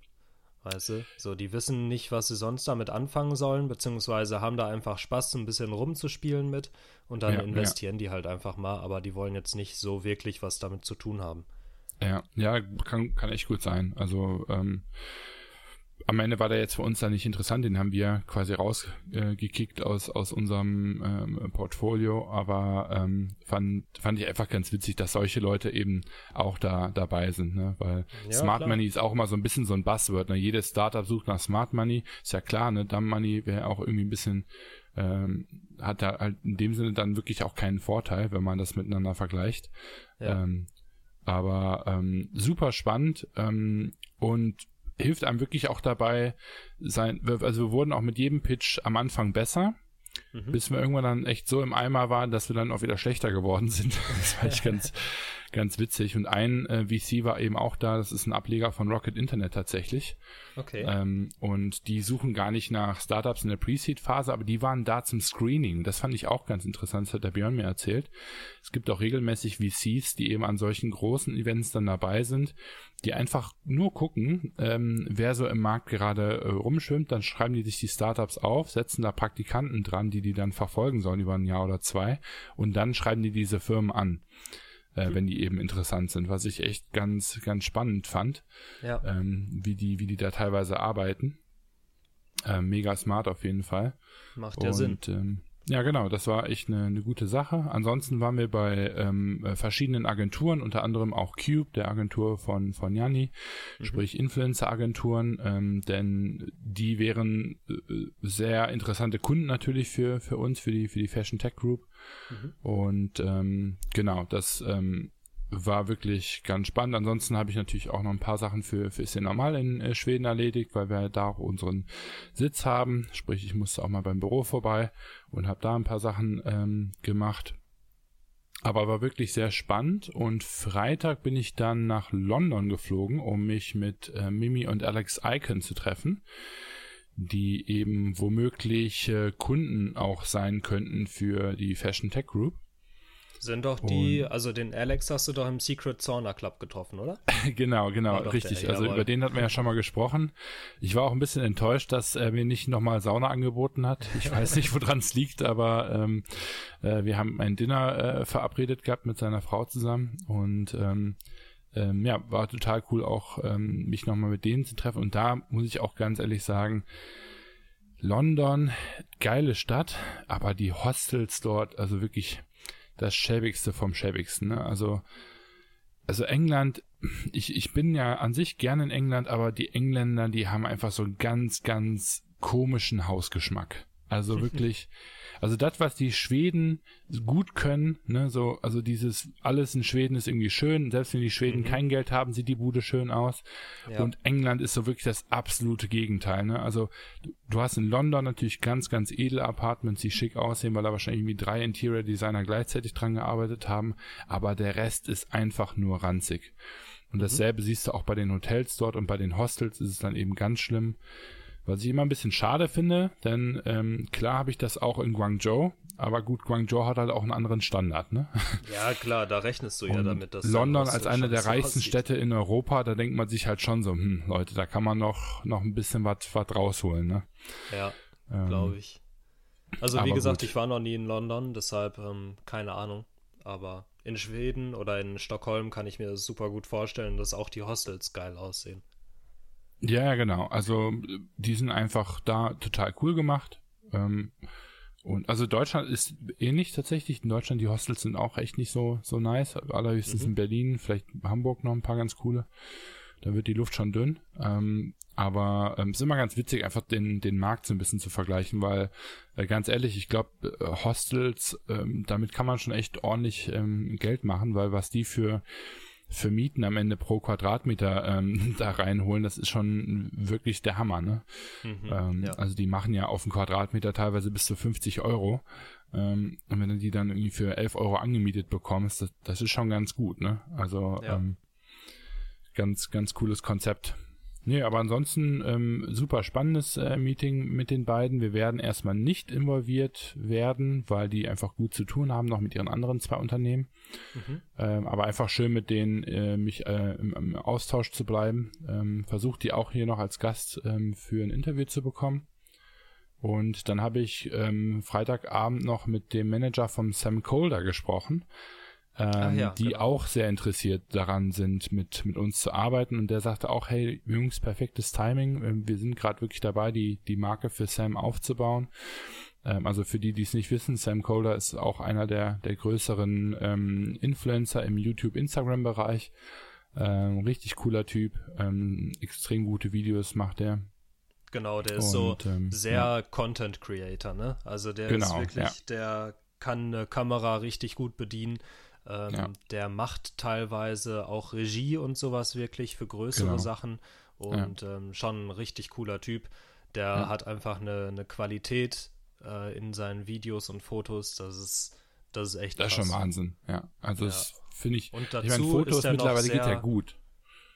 Weißt du? So, die wissen nicht, was sie sonst damit anfangen sollen, beziehungsweise haben da einfach Spaß, ein bisschen rumzuspielen mit und dann ja, investieren ja. die halt einfach mal, aber die wollen jetzt nicht so wirklich was damit zu tun haben. Ja, ja, kann, kann echt gut sein. Also, ähm, am Ende war der jetzt für uns dann nicht interessant, den haben wir quasi rausgekickt äh, aus, aus unserem ähm, Portfolio, aber ähm, fand, fand ich einfach ganz witzig, dass solche Leute eben auch da dabei sind, ne? Weil ja, Smart klar. Money ist auch immer so ein bisschen so ein Buzzword, ne? Jedes Startup sucht nach Smart Money, ist ja klar, ne? Dumb Money wäre auch irgendwie ein bisschen ähm, hat da halt in dem Sinne dann wirklich auch keinen Vorteil, wenn man das miteinander vergleicht. Ja. Ähm, aber ähm, super spannend ähm, und hilft einem wirklich auch dabei, sein, also wir wurden auch mit jedem Pitch am Anfang besser, mhm. bis wir irgendwann dann echt so im Eimer waren, dass wir dann auch wieder schlechter geworden sind. Das war echt ganz, ganz witzig. Und ein äh, VC war eben auch da, das ist ein Ableger von Rocket Internet tatsächlich. Okay. Ähm, und die suchen gar nicht nach Startups in der Pre-Seed-Phase, aber die waren da zum Screening. Das fand ich auch ganz interessant, das hat der Björn mir erzählt. Es gibt auch regelmäßig VCs, die eben an solchen großen Events dann dabei sind, die einfach nur gucken, ähm, wer so im Markt gerade äh, rumschwimmt, dann schreiben die sich die Startups auf, setzen da Praktikanten dran, die die dann verfolgen sollen über ein Jahr oder zwei und dann schreiben die diese Firmen an äh, mhm. wenn die eben interessant sind, was ich echt ganz, ganz spannend fand, ja. ähm, wie die, wie die da teilweise arbeiten. Äh, mega smart auf jeden Fall. Macht ja Und, Sinn. Ähm, ja, genau, das war echt eine, eine gute Sache. Ansonsten waren wir bei ähm, äh, verschiedenen Agenturen, unter anderem auch Cube, der Agentur von, von Janni, mhm. sprich Influencer-Agenturen, ähm, denn die wären äh, sehr interessante Kunden natürlich für, für uns, für die, für die Fashion Tech Group. Mhm. Und ähm, genau, das ähm, war wirklich ganz spannend. Ansonsten habe ich natürlich auch noch ein paar Sachen für, für Ist normal in äh, Schweden erledigt, weil wir da auch unseren Sitz haben. Sprich, ich musste auch mal beim Büro vorbei und habe da ein paar Sachen ähm, gemacht. Aber war wirklich sehr spannend und Freitag bin ich dann nach London geflogen, um mich mit äh, Mimi und Alex Icon zu treffen, die eben womöglich äh, Kunden auch sein könnten für die Fashion Tech Group. Sind doch die, also den Alex hast du doch im Secret Sauna Club getroffen, oder? genau, genau, richtig. Der, also über den hatten wir ja schon mal gesprochen. Ich war auch ein bisschen enttäuscht, dass er mir nicht nochmal Sauna angeboten hat. Ich weiß nicht, woran es liegt, aber ähm, äh, wir haben ein Dinner äh, verabredet gehabt mit seiner Frau zusammen und ähm, ähm, ja, war total cool auch ähm, mich nochmal mit denen zu treffen. Und da muss ich auch ganz ehrlich sagen, London, geile Stadt, aber die Hostels dort, also wirklich das Schäbigste vom Schäbigsten. Ne? Also, also England, ich, ich bin ja an sich gerne in England, aber die Engländer, die haben einfach so einen ganz, ganz komischen Hausgeschmack. Also wirklich, also das, was die Schweden gut können, ne, so, also dieses, alles in Schweden ist irgendwie schön, selbst wenn die Schweden mhm. kein Geld haben, sieht die Bude schön aus. Ja. Und England ist so wirklich das absolute Gegenteil, ne? Also du, hast in London natürlich ganz, ganz edle Apartments, die schick aussehen, weil da wahrscheinlich irgendwie drei Interior Designer gleichzeitig dran gearbeitet haben, aber der Rest ist einfach nur ranzig. Und dasselbe mhm. siehst du auch bei den Hotels dort und bei den Hostels ist es dann eben ganz schlimm. Was ich immer ein bisschen schade finde, denn ähm, klar habe ich das auch in Guangzhou, aber gut, Guangzhou hat halt auch einen anderen Standard, ne? Ja, klar, da rechnest du ja damit, dass London als eine der reichsten aussieht. Städte in Europa, da denkt man sich halt schon so, hm, Leute, da kann man noch noch ein bisschen was was rausholen, ne? Ja, ähm, glaube ich. Also wie gesagt, gut. ich war noch nie in London, deshalb ähm, keine Ahnung, aber in Schweden oder in Stockholm kann ich mir das super gut vorstellen, dass auch die Hostels geil aussehen. Ja, genau. Also die sind einfach da total cool gemacht. Ähm, und also Deutschland ist ähnlich tatsächlich. In Deutschland die Hostels sind auch echt nicht so so nice. Allerhöchstens mhm. in Berlin, vielleicht Hamburg noch ein paar ganz coole. Da wird die Luft schon dünn. Ähm, aber ähm, es ist immer ganz witzig, einfach den den Markt so ein bisschen zu vergleichen, weil äh, ganz ehrlich, ich glaube äh, Hostels, ähm, damit kann man schon echt ordentlich ähm, Geld machen, weil was die für für Mieten am Ende pro Quadratmeter ähm, da reinholen, das ist schon wirklich der Hammer, ne? Mhm, ähm, ja. Also die machen ja auf den Quadratmeter teilweise bis zu 50 Euro. Ähm, und wenn du die dann irgendwie für 11 Euro angemietet bekommst, das, das ist schon ganz gut, ne? Also ja. ähm, ganz, ganz cooles Konzept. Nee, aber ansonsten ähm, super spannendes äh, Meeting mit den beiden. Wir werden erstmal nicht involviert werden, weil die einfach gut zu tun haben, noch mit ihren anderen zwei Unternehmen. Mhm. Ähm, aber einfach schön mit denen äh, mich äh, im, im, Austausch zu bleiben. Ähm, Versucht die auch hier noch als Gast ähm, für ein Interview zu bekommen. Und dann habe ich ähm, Freitagabend noch mit dem Manager vom Sam Colder gesprochen ähm, ja, die genau. auch sehr interessiert daran sind, mit, mit uns zu arbeiten. Und der sagte auch, hey, Jungs, perfektes Timing. Ähm, wir sind gerade wirklich dabei, die, die Marke für Sam aufzubauen. Ähm, also für die, die es nicht wissen, Sam Colder ist auch einer der, der größeren ähm, Influencer im YouTube-Instagram-Bereich. Ähm, richtig cooler Typ, ähm, extrem gute Videos macht er. Genau, der ist Und, so ähm, sehr ja. Content Creator, ne? Also der genau, ist wirklich, ja. der kann eine Kamera richtig gut bedienen. Ähm, ja. Der macht teilweise auch Regie und sowas wirklich für größere genau. Sachen und ja. ähm, schon ein richtig cooler Typ. Der ja. hat einfach eine, eine Qualität äh, in seinen Videos und Fotos, das ist, das ist echt Das ist schon Wahnsinn, ja. Also das finde ich, und dazu ich meine, Fotos ist mittlerweile sehr, geht ja gut.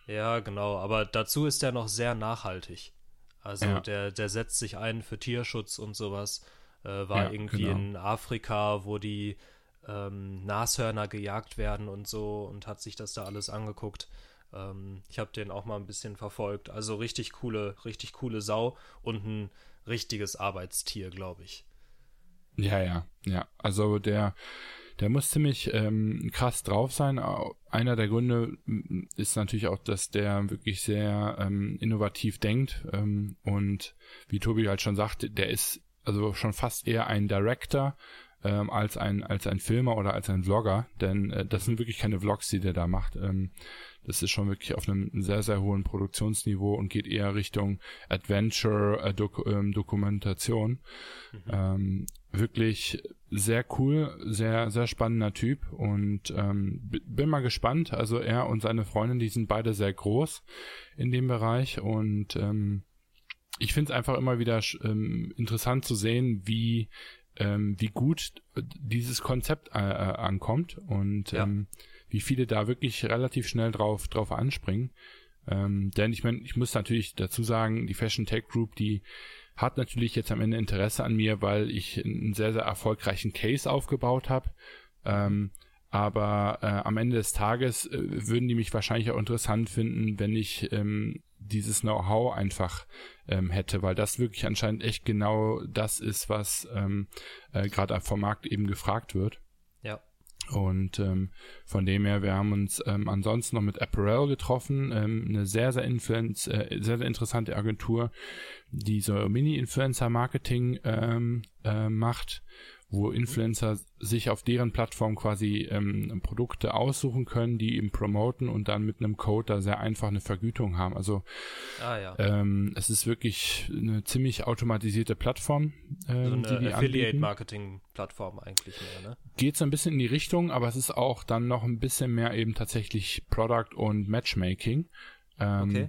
Ja, genau, aber dazu ist er noch sehr nachhaltig. Also der, der setzt sich ein für Tierschutz und sowas. Äh, war irgendwie genau. in Afrika, wo die ähm, Nashörner gejagt werden und so und hat sich das da alles angeguckt. Ähm, ich habe den auch mal ein bisschen verfolgt. Also richtig coole, richtig coole Sau und ein richtiges Arbeitstier, glaube ich. Ja, ja, ja. Also der, der muss ziemlich ähm, krass drauf sein. Einer der Gründe ist natürlich auch, dass der wirklich sehr ähm, innovativ denkt ähm, und wie Tobi halt schon sagte, der ist also schon fast eher ein Director ähm, als ein als ein Filmer oder als ein Vlogger, denn äh, das sind wirklich keine Vlogs, die der da macht. Ähm, das ist schon wirklich auf einem sehr sehr hohen Produktionsniveau und geht eher Richtung Adventure äh, Dok ähm, Dokumentation. Mhm. Ähm, wirklich sehr cool, sehr sehr spannender Typ und ähm, bin mal gespannt. Also er und seine Freundin, die sind beide sehr groß in dem Bereich und ähm, ich finde es einfach immer wieder ähm, interessant zu sehen, wie ähm, wie gut dieses Konzept äh, äh, ankommt und ja. ähm, wie viele da wirklich relativ schnell drauf, drauf anspringen. Ähm, denn ich meine, ich muss natürlich dazu sagen, die Fashion Tech Group, die hat natürlich jetzt am Ende Interesse an mir, weil ich einen sehr, sehr erfolgreichen Case aufgebaut habe. Ähm, aber äh, am Ende des Tages äh, würden die mich wahrscheinlich auch interessant finden, wenn ich ähm, dieses Know-how einfach ähm, hätte, weil das wirklich anscheinend echt genau das ist, was ähm, äh, gerade vom Markt eben gefragt wird. Ja. Und ähm, von dem her, wir haben uns ähm, ansonsten noch mit Apparel getroffen, ähm, eine sehr, sehr, Influenz, äh, sehr, sehr interessante Agentur, die so Mini-Influencer-Marketing ähm, äh, macht wo Influencer sich auf deren Plattform quasi ähm, Produkte aussuchen können, die eben promoten und dann mit einem Code da sehr einfach eine Vergütung haben. Also ah, ja. ähm, es ist wirklich eine ziemlich automatisierte Plattform. Ähm, so eine die Affiliate-Marketing-Plattform eigentlich mehr, ne? Geht so ein bisschen in die Richtung, aber es ist auch dann noch ein bisschen mehr eben tatsächlich Product und Matchmaking. Ähm, okay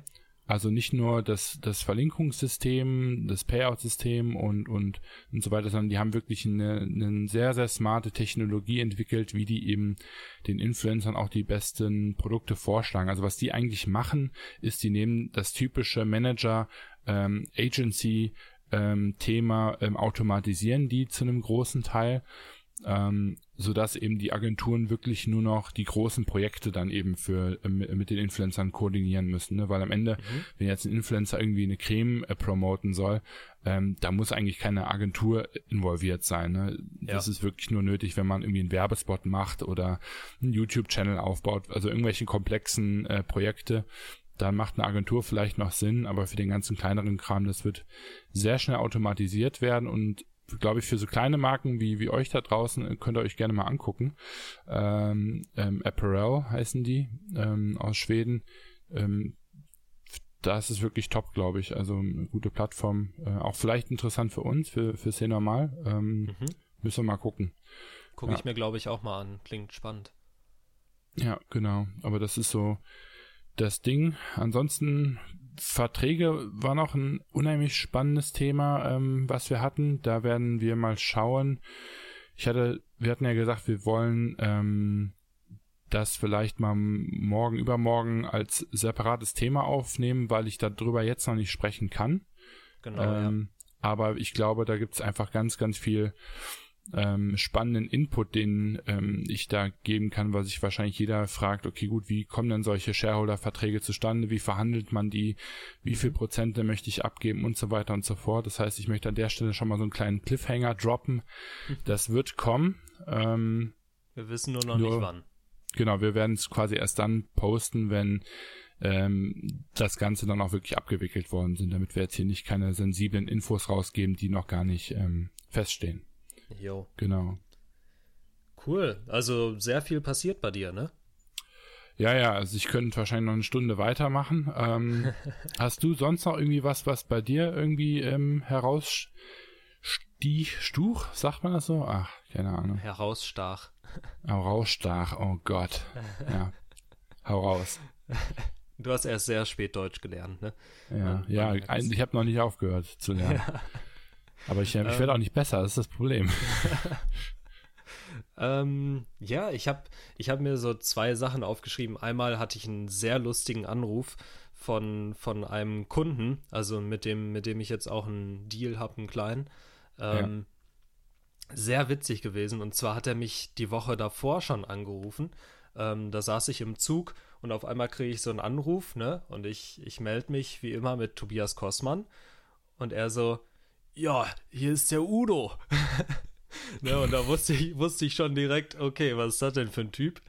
Also nicht nur das, das Verlinkungssystem, das Payout-System und, und, und so weiter, sondern die haben wirklich eine, eine sehr, sehr smarte Technologie entwickelt, wie die eben den Influencern auch die besten Produkte vorschlagen. Also was die eigentlich machen, ist, die nehmen das typische Manager, ähm, Agency, ähm, Thema ähm, automatisieren die zu einem großen Teil ähm, so dass eben die Agenturen wirklich nur noch die großen Projekte dann eben für äh, mit den Influencern koordinieren müssen, ne? weil am Ende, mhm. wenn jetzt ein Influencer irgendwie eine Creme äh, promoten soll, ähm, da muss eigentlich keine Agentur involviert sein. Ne? Ja. Das ist wirklich nur nötig, wenn man irgendwie einen Werbespot macht oder einen YouTube-Channel aufbaut, also irgendwelche komplexen äh, Projekte. Dann macht eine Agentur vielleicht noch Sinn, aber für den ganzen kleineren Kram, das wird sehr schnell automatisiert werden und glaube ich, für so kleine Marken wie, wie euch da draußen äh, könnt ihr euch gerne mal angucken. Ähm, ähm, Apparel heißen die ähm, aus Schweden. Ähm, da ist wirklich top, glaube ich. Also eine gute Plattform. Äh, auch vielleicht interessant für uns, für, für C normal. Ähm, mhm. Müssen wir mal gucken. Gucke ja. ich mir, glaube ich, auch mal an. Klingt spannend. Ja, genau. Aber das ist so das Ding. Ansonsten Verträge war noch ein unheimlich spannendes Thema, ähm, was wir hatten. Da werden wir mal schauen. Ich hatte, wir hatten ja gesagt, wir wollen ähm, das vielleicht mal morgen, übermorgen als separates Thema aufnehmen, weil ich darüber jetzt noch nicht sprechen kann. Genau. Ähm, ja. Aber ich glaube, da gibt es einfach ganz, ganz viel ähm, spannenden Input, den ähm, ich da geben kann, weil sich wahrscheinlich jeder fragt, okay, gut, wie kommen denn solche Shareholder-Verträge zustande, wie verhandelt man die, wie viel Prozente möchte ich abgeben und so weiter und so fort. Das heißt, ich möchte an der Stelle schon mal so einen kleinen Cliffhanger droppen. Das wird kommen. Ähm, wir wissen nur noch nur, nicht wann. Genau, wir werden es quasi erst dann posten, wenn ähm, das Ganze dann auch wirklich abgewickelt worden sind, damit wir jetzt hier nicht keine sensiblen Infos rausgeben, die noch gar nicht ähm, feststehen. Jo. Genau. Cool. Also sehr viel passiert bei dir, ne? Ja, ja, also ich könnte wahrscheinlich noch eine Stunde weitermachen. Ähm, hast du sonst noch irgendwie was, was bei dir irgendwie ähm, herausstich, Stuch, sagt man das so? Ach, keine Ahnung. Herausstach. Herausstach, oh Gott. Ja, hau raus. Du hast erst sehr spät Deutsch gelernt, ne? Ja, ja, ich habe noch nicht aufgehört zu lernen. Ja. Aber ich, äh, ich werde auch nicht besser, das ist das Problem. ähm, ja, ich habe ich hab mir so zwei Sachen aufgeschrieben. Einmal hatte ich einen sehr lustigen Anruf von, von einem Kunden, also mit dem, mit dem ich jetzt auch einen Deal habe, einen kleinen. Ähm, ja. Sehr witzig gewesen. Und zwar hat er mich die Woche davor schon angerufen. Ähm, da saß ich im Zug und auf einmal kriege ich so einen Anruf, ne? Und ich, ich melde mich wie immer mit Tobias Kossmann. Und er so, ja, hier ist der Udo. ne, und da wusste ich, wusste ich schon direkt, okay, was ist das denn für ein Typ?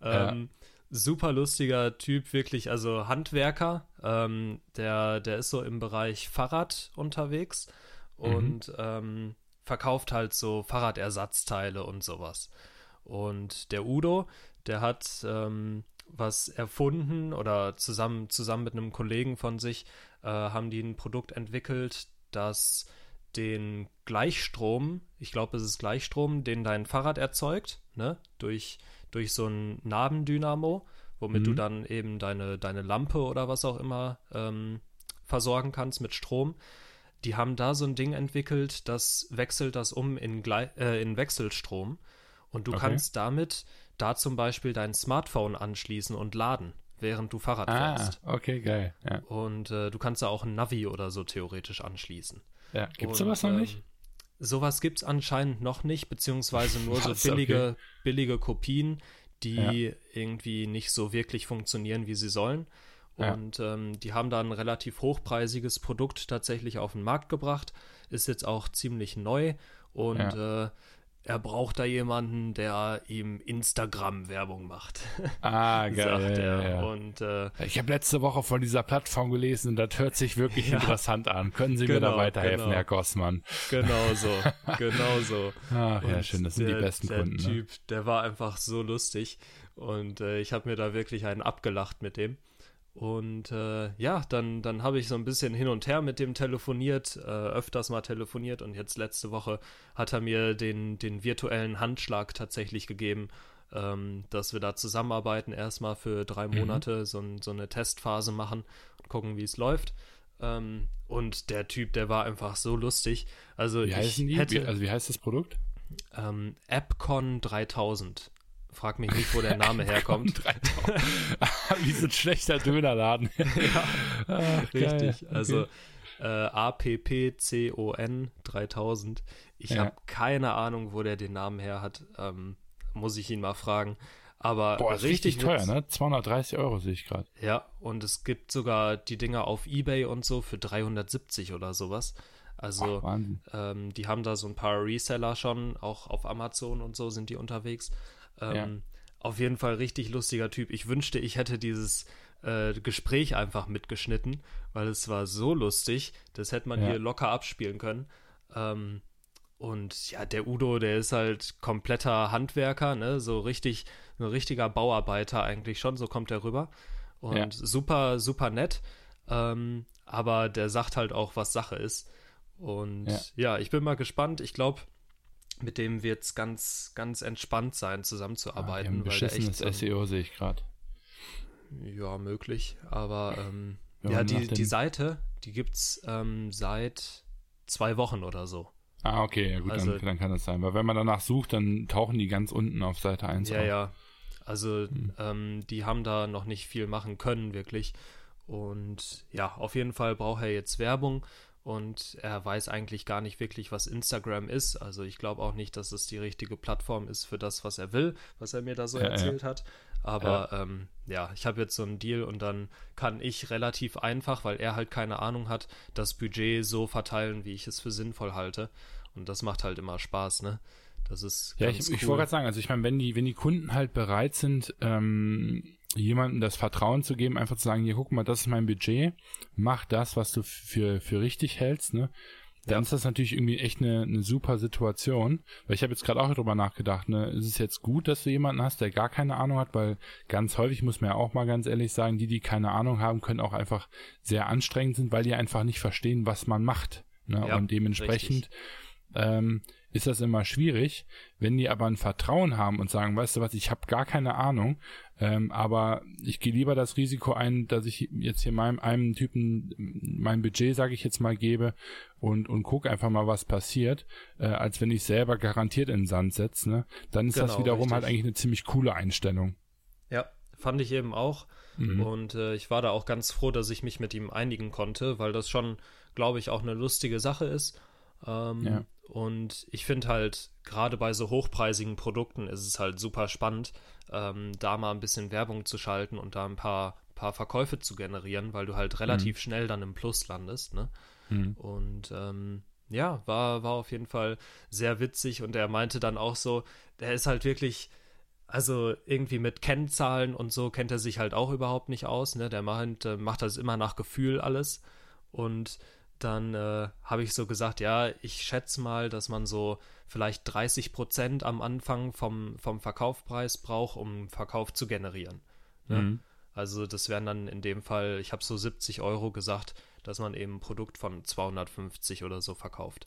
Ähm, ja. Super lustiger Typ, wirklich, also Handwerker. Ähm, der, der ist so im Bereich Fahrrad unterwegs und mhm. ähm, verkauft halt so Fahrradersatzteile und sowas. Und der Udo, der hat ähm, was erfunden oder zusammen, zusammen mit einem Kollegen von sich äh, haben die ein Produkt entwickelt, das den Gleichstrom, ich glaube, es ist Gleichstrom, den dein Fahrrad erzeugt, ne, durch, durch so ein Nabendynamo, womit mhm. du dann eben deine, deine Lampe oder was auch immer ähm, versorgen kannst mit Strom. Die haben da so ein Ding entwickelt, das wechselt das um in, Gle äh, in Wechselstrom. Und du okay. kannst damit da zum Beispiel dein Smartphone anschließen und laden, während du Fahrrad ah, fährst. Okay, geil. Ja. Und äh, du kannst da auch ein Navi oder so theoretisch anschließen. Ja, gibt es sowas noch ähm, nicht? Sowas gibt es anscheinend noch nicht, beziehungsweise nur so billige, okay. billige Kopien, die ja. irgendwie nicht so wirklich funktionieren, wie sie sollen. Und ja. ähm, die haben da ein relativ hochpreisiges Produkt tatsächlich auf den Markt gebracht. Ist jetzt auch ziemlich neu und ja. äh, er braucht da jemanden, der ihm Instagram-Werbung macht. Ah, geil. Ja, ja. Und, äh, ich habe letzte Woche von dieser Plattform gelesen und das hört sich wirklich ja, interessant an. Können Sie genau, mir da genau, weiterhelfen, genau. Herr Gossmann? Genau so, genau so. Ach, ja, schön, das sind der, die besten der Kunden. Der Typ, ne? der war einfach so lustig und äh, ich habe mir da wirklich einen abgelacht mit dem. Und äh, ja, dann, dann habe ich so ein bisschen hin und her mit dem telefoniert, äh, öfters mal telefoniert und jetzt letzte Woche hat er mir den, den virtuellen Handschlag tatsächlich gegeben, ähm, dass wir da zusammenarbeiten, erstmal für drei mhm. Monate mhm. so, so, eine Testphase machen und gucken, wie es läuft. Ähm, und der Typ, der war einfach so lustig. Also wie heißen die? Hätte, wie, also wie heißt das Produkt? Ähm, Appcon 3000. Frag mich nicht, wo der Name herkommt. wie so ein schlechter Dönerladen. ja, Ach, richtig. Okay. Also äh, APPCON 3000. Ich ja. habe keine Ahnung, wo der den Namen her hat. Ähm, muss ich ihn mal fragen. Aber Boah, richtig, richtig teuer, ne? 230 Euro sehe ich gerade. Ja, und es gibt sogar die Dinger auf Ebay und so für 370 oder sowas. Also Ach, ähm, die haben da so ein paar Reseller schon, auch auf Amazon und so sind die unterwegs. Ähm, ja. Auf jeden Fall richtig lustiger Typ. Ich wünschte, ich hätte dieses äh, Gespräch einfach mitgeschnitten, weil es war so lustig. Das hätte man ja. hier locker abspielen können. Ähm, und ja, der Udo, der ist halt kompletter Handwerker, ne? So richtig, ein richtiger Bauarbeiter eigentlich schon, so kommt er rüber. Und ja. super, super nett. Ähm, aber der sagt halt auch, was Sache ist. Und ja, ja ich bin mal gespannt. Ich glaube, mit dem wird es ganz, ganz entspannt sein, zusammenzuarbeiten. Ja, ein beschissenes echt, SEO sehe ich gerade. Ja, möglich. Aber ähm, ja, die, die Seite, die gibt es ähm, seit zwei Wochen oder so. Ah, okay, ja gut, also, dann, dann, kann das sein. Weil wenn man danach sucht, dann tauchen die ganz unten auf Seite 1 Ja, auf. ja. Also hm. ähm, die haben da noch nicht viel machen können, wirklich. Und ja, auf jeden Fall braucht er jetzt Werbung und er weiß eigentlich gar nicht wirklich, was Instagram ist. Also ich glaube auch nicht, dass es die richtige Plattform ist für das, was er will, was er mir da so ja, erzählt ja. hat. Aber ja, ähm, ja ich habe jetzt so einen Deal und dann kann ich relativ einfach, weil er halt keine Ahnung hat, das Budget so verteilen, wie ich es für sinnvoll halte. Und das macht halt immer Spaß, ne? Das ist ja, ich, cool. ich wollte gerade sagen, also ich meine, wenn die, wenn die Kunden halt bereit sind, ähm, jemandem das Vertrauen zu geben, einfach zu sagen, hier guck mal, das ist mein Budget, mach das, was du für, für richtig hältst, ne? dann ja. ist das natürlich irgendwie echt eine, eine super Situation. Weil ich habe jetzt gerade auch darüber nachgedacht, ne, ist es jetzt gut, dass du jemanden hast, der gar keine Ahnung hat, weil ganz häufig muss man ja auch mal ganz ehrlich sagen, die, die keine Ahnung haben, können auch einfach sehr anstrengend sind, weil die einfach nicht verstehen, was man macht. Ne? Ja, und dementsprechend ähm, ist das immer schwierig. Wenn die aber ein Vertrauen haben und sagen, weißt du was, ich habe gar keine Ahnung, ähm, aber ich gehe lieber das Risiko ein, dass ich jetzt hier meinem einem Typen mein Budget, sage ich jetzt mal, gebe und und guck einfach mal, was passiert, äh, als wenn ich selber garantiert in den Sand setze. Ne? Dann ist genau, das wiederum halt richtig. halt eigentlich eine ziemlich coole Einstellung. Ja, fand ich eben auch. Mhm. Und äh, ich war da auch ganz froh, dass ich mich mit ihm einigen konnte, weil das schon, glaube ich, auch eine lustige Sache ist. Ähm, ja. Und ich finde halt, gerade bei so hochpreisigen Produkten ist es halt super spannend, ähm, da mal ein bisschen Werbung zu schalten und da ein paar, paar Verkäufe zu generieren, weil du halt relativ mhm. schnell dann im Plus landest. Ne? Mhm. Und ähm, ja, war, war auf jeden Fall sehr witzig und er meinte dann auch so, der ist halt wirklich, also irgendwie mit Kennzahlen und so kennt er sich halt auch überhaupt nicht aus. Ne? Der meint, äh, macht das immer nach Gefühl alles und dann äh, habe ich so gesagt, ja, ich schätze mal, dass man so vielleicht 30 Prozent am Anfang vom, vom Verkaufpreis braucht, um Verkauf zu generieren. Ne? Mhm. Also das wären dann in dem Fall, ich habe so 70 Euro gesagt, dass man eben ein Produkt von 250 oder so verkauft.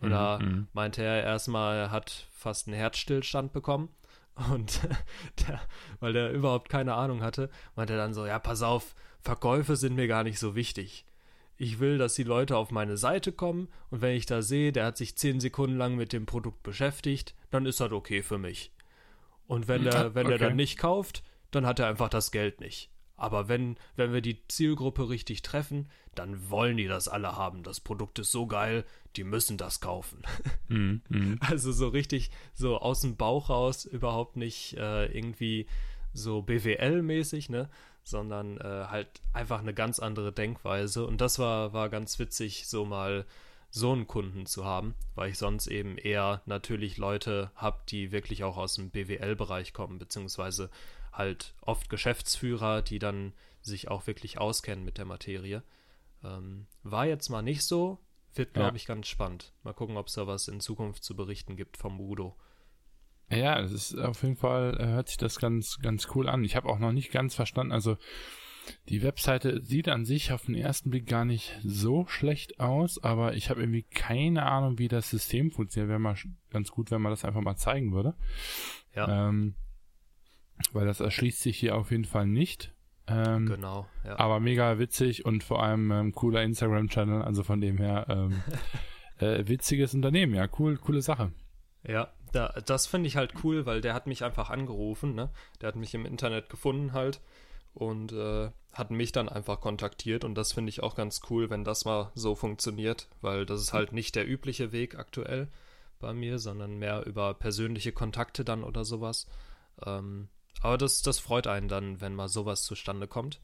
Und mhm. da mhm. meinte er erstmal, er hat fast einen Herzstillstand bekommen. Und der, weil der überhaupt keine Ahnung hatte, meinte er dann so, ja, pass auf, Verkäufe sind mir gar nicht so wichtig ich will, dass die Leute auf meine Seite kommen und wenn ich da sehe, der hat sich zehn Sekunden lang mit dem Produkt beschäftigt, dann ist das okay für mich. Und wenn der, wenn okay. der dann nicht kauft, dann hat er einfach das Geld nicht. Aber wenn, wenn wir die Zielgruppe richtig treffen, dann wollen die das alle haben. Das Produkt ist so geil, die müssen das kaufen. Mm, mm. Also so richtig, so aus dem Bauch raus, überhaupt nicht äh, irgendwie so BWL-mäßig, ne? Sondern äh, halt einfach eine ganz andere Denkweise. Und das war, war ganz witzig, so mal so einen Kunden zu haben, weil ich sonst eben eher natürlich Leute habe, die wirklich auch aus dem BWL-Bereich kommen, beziehungsweise halt oft Geschäftsführer, die dann sich auch wirklich auskennen mit der Materie. Ähm, war jetzt mal nicht so, wird, glaube ja. ich, ganz spannend. Mal gucken, ob es da was in Zukunft zu berichten gibt vom Udo. Ja, es ist auf jeden Fall, äh, hört sich das ganz, ganz cool an. Ich habe auch noch nicht ganz verstanden, also die Webseite sieht an sich auf den ersten Blick gar nicht so schlecht aus, aber ich habe irgendwie keine Ahnung, wie das System funktioniert. Wäre mal ganz gut, wenn man das einfach mal zeigen würde. Ja. Ähm, Weil das erschließt sich hier auf jeden Fall nicht. Ähm, genau, ja. Aber mega witzig und vor allem ähm, cooler Instagram-Channel, also von dem her ähm, äh, witziges Unternehmen, ja, cool, coole Sache. Ja, da, das finde ich halt cool, weil der hat mich einfach angerufen, ne? Der hat mich im Internet gefunden halt und äh, hat mich dann einfach kontaktiert und das finde ich auch ganz cool, wenn das mal so funktioniert, weil das ist halt nicht der übliche Weg aktuell bei mir, sondern mehr über persönliche Kontakte dann oder sowas. Ähm, aber das, das freut einen dann, wenn mal sowas zustande kommt.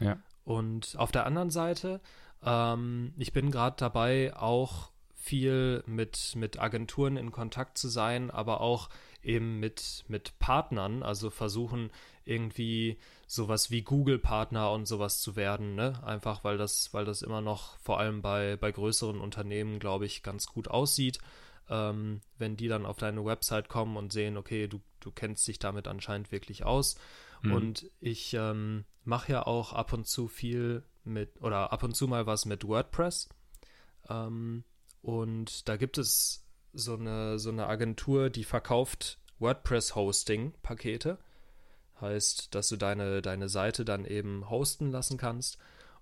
Ja. Und auf der anderen Seite, ähm, ich bin gerade dabei, auch viel mit, mit Agenturen in Kontakt zu sein, aber auch eben mit, mit Partnern, also versuchen irgendwie sowas wie Google-Partner und sowas zu werden, ne? Einfach weil das, weil das immer noch vor allem bei, bei größeren Unternehmen, glaube ich, ganz gut aussieht. Ähm, wenn die dann auf deine Website kommen und sehen, okay, du, du kennst dich damit anscheinend wirklich aus. Mhm. Und ich ähm, mache ja auch ab und zu viel mit, oder ab und zu mal was mit WordPress. Ähm, und da gibt es so eine, so eine Agentur, die verkauft WordPress-Hosting-Pakete. Heißt, dass du deine, deine Seite dann eben hosten lassen kannst.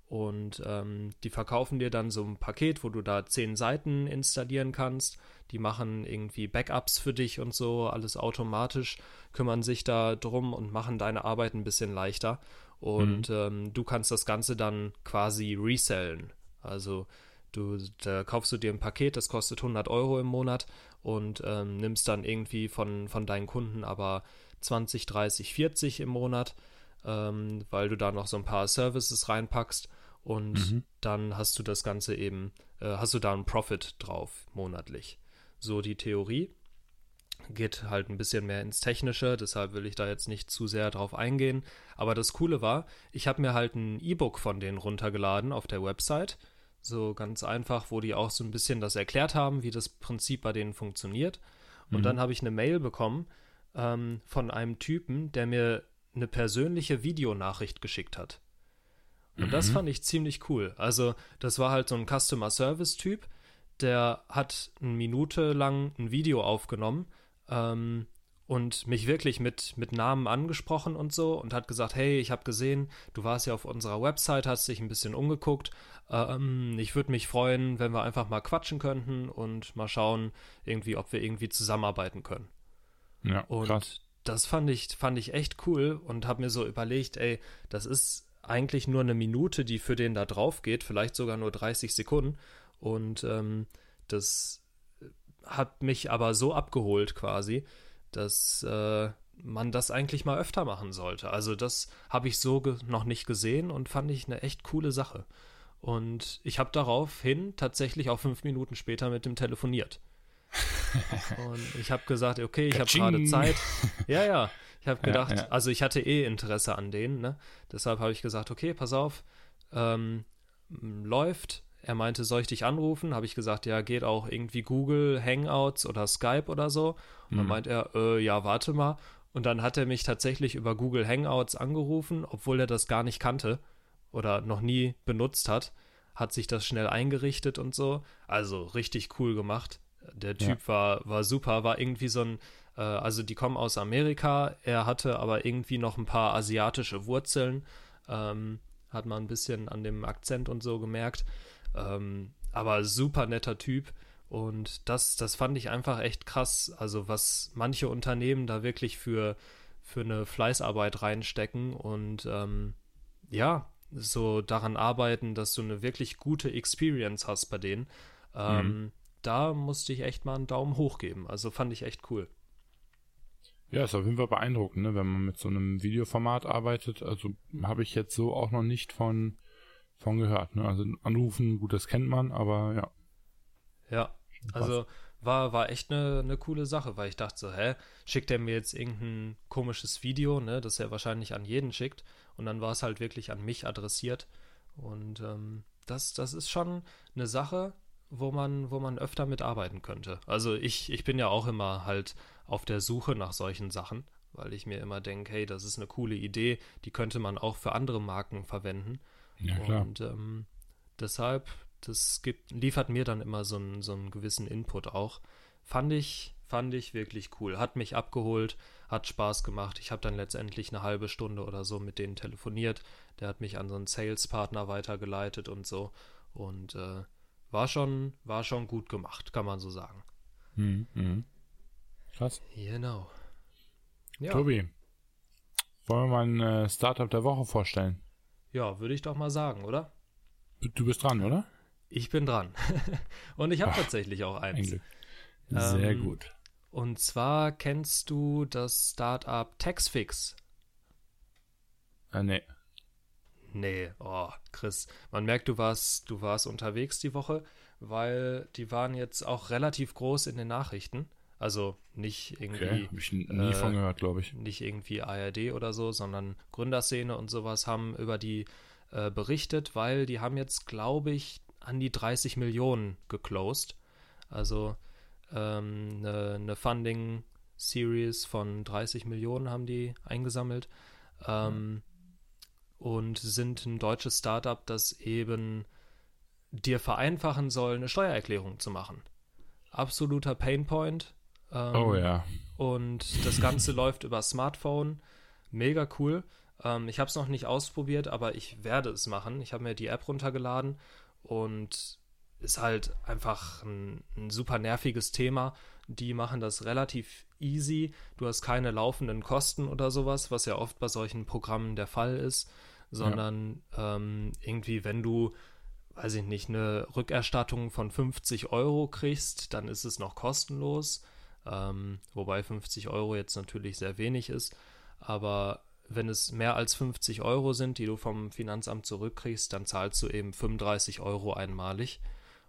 Und ähm, die verkaufen dir dann so ein Paket, wo du da zehn Seiten installieren kannst. Die machen irgendwie Backups für dich und so, alles automatisch, kümmern sich da drum und machen deine Arbeit ein bisschen leichter. Und mhm. ähm, du kannst das Ganze dann quasi resellen. Also Du, da kaufst du dir ein Paket, das kostet 100 Euro im Monat und ähm, nimmst dann irgendwie von, von deinen Kunden aber 20, 30, 40 im Monat, ähm, weil du da noch so ein paar Services reinpackst und mhm. dann hast du das Ganze eben, äh, hast du da einen Profit drauf monatlich. So die Theorie. Geht halt ein bisschen mehr ins Technische, deshalb will ich da jetzt nicht zu sehr drauf eingehen. Aber das Coole war, ich habe mir halt ein E-Book von denen runtergeladen auf der Website so ganz einfach, wo die auch so ein bisschen das erklärt haben, wie das Prinzip bei denen funktioniert. Und mhm. dann habe ich eine Mail bekommen ähm, von einem Typen, der mir eine persönliche Videonachricht geschickt hat. Und mhm. das fand ich ziemlich cool. Also, das war halt so ein Customer Service Typ, der hat eine Minute lang ein Video aufgenommen ähm, und mich wirklich mit, mit Namen angesprochen und so und hat gesagt, hey, ich habe gesehen, du warst ja auf unserer Website, hast dich ein bisschen umgeguckt. Ähm, ich würde mich freuen, wenn wir einfach mal quatschen könnten und mal schauen, irgendwie, ob wir irgendwie zusammenarbeiten können. Ja, und krass. das fand ich, fand ich echt cool und habe mir so überlegt, ey, das ist eigentlich nur eine Minute, die für den da drauf geht, vielleicht sogar nur 30 Sekunden. Und ähm, das hat mich aber so abgeholt quasi, dass äh, man das eigentlich mal öfter machen sollte. Also das habe ich so noch nicht gesehen und fand ich eine echt coole Sache. Und ich habe daraufhin tatsächlich auch fünf Minuten später mit dem telefoniert. und ich habe gesagt, okay, ich habe gerade Zeit. Ja, ja. Ich habe gedacht, ja, ja. also ich hatte eh Interesse an denen, ne? Deshalb habe ich gesagt, okay, pass auf, ähm, läuft. Er meinte, soll ich dich anrufen? Habe ich gesagt, ja, geht auch irgendwie Google, Hangouts oder Skype oder so. Und dann mhm. meint er, äh, ja, warte mal. Und dann hat er mich tatsächlich über Google Hangouts angerufen, obwohl er das gar nicht kannte oder noch nie benutzt hat. Hat sich das schnell eingerichtet und so. Also richtig cool gemacht. Der Typ ja. war, war super, war irgendwie so ein, äh, also die kommen aus Amerika, er hatte aber irgendwie noch ein paar asiatische Wurzeln. Ähm, hat man ein bisschen an dem Akzent und so gemerkt. Ähm, aber super netter Typ. Und das, das fand ich einfach echt krass. Also, was manche Unternehmen da wirklich für, für eine Fleißarbeit reinstecken und ähm, ja, so daran arbeiten, dass du eine wirklich gute Experience hast bei denen. Ähm, mhm. Da musste ich echt mal einen Daumen hoch geben. Also fand ich echt cool. Ja, ist auf jeden Fall beeindruckend, ne? wenn man mit so einem Videoformat arbeitet. Also habe ich jetzt so auch noch nicht von, von gehört. Ne? Also anrufen, gut, das kennt man, aber ja. Ja, also war, war echt eine, eine coole Sache, weil ich dachte so, hä, schickt er mir jetzt irgendein komisches Video, ne, das er wahrscheinlich an jeden schickt. Und dann war es halt wirklich an mich adressiert. Und ähm, das, das ist schon eine Sache, wo man, wo man öfter mitarbeiten könnte. Also ich, ich bin ja auch immer halt auf der Suche nach solchen Sachen, weil ich mir immer denke, hey, das ist eine coole Idee, die könnte man auch für andere Marken verwenden. Ja, klar. Und ähm, deshalb, das gibt, liefert mir dann immer so einen, so einen gewissen Input auch. Fand ich, fand ich wirklich cool. Hat mich abgeholt, hat Spaß gemacht. Ich habe dann letztendlich eine halbe Stunde oder so mit denen telefoniert. Der hat mich an so einen Sales-Partner weitergeleitet und so. Und äh, war schon, war schon gut gemacht, kann man so sagen. Mhm. Mhm. Krass. Genau. Ja. Tobi, wollen wir mal ein äh, Startup der Woche vorstellen? Ja, würde ich doch mal sagen, oder? Du bist dran, oder? Ich bin dran. und ich habe tatsächlich auch eins. Ein. Sehr ähm, gut. Und zwar kennst du das Startup Taxfix? Äh, nee. Nee, oh, Chris, man merkt, du warst, du warst unterwegs die Woche, weil die waren jetzt auch relativ groß in den Nachrichten. Also nicht irgendwie. Okay, hab ich nie äh, von gehört, glaube ich. Nicht irgendwie ARD oder so, sondern Gründerszene und sowas haben über die äh, berichtet, weil die haben jetzt, glaube ich, an die 30 Millionen geclosed. Also ähm, eine, eine Funding-Series von 30 Millionen haben die eingesammelt. Ähm, und sind ein deutsches Startup, das eben dir vereinfachen soll, eine Steuererklärung zu machen. Absoluter Painpoint. Ähm, oh ja. Und das Ganze läuft über Smartphone. Mega cool. Ähm, ich habe es noch nicht ausprobiert, aber ich werde es machen. Ich habe mir die App runtergeladen und ist halt einfach ein, ein, super nerviges Thema. Die machen das relativ easy. Du hast keine laufenden Kosten oder sowas, was ja oft bei solchen Programmen der Fall ist, sondern ja. ähm, irgendwie, wenn du, weiß ich nicht, eine Rückerstattung von 50 Euro kriegst, dann ist es noch kostenlos. Ähm, wobei 50 Euro jetzt natürlich sehr wenig ist. Aber wenn es mehr als 50 Euro sind, die du vom Finanzamt zurückkriegst, dann zahlst du eben 35 Euro einmalig.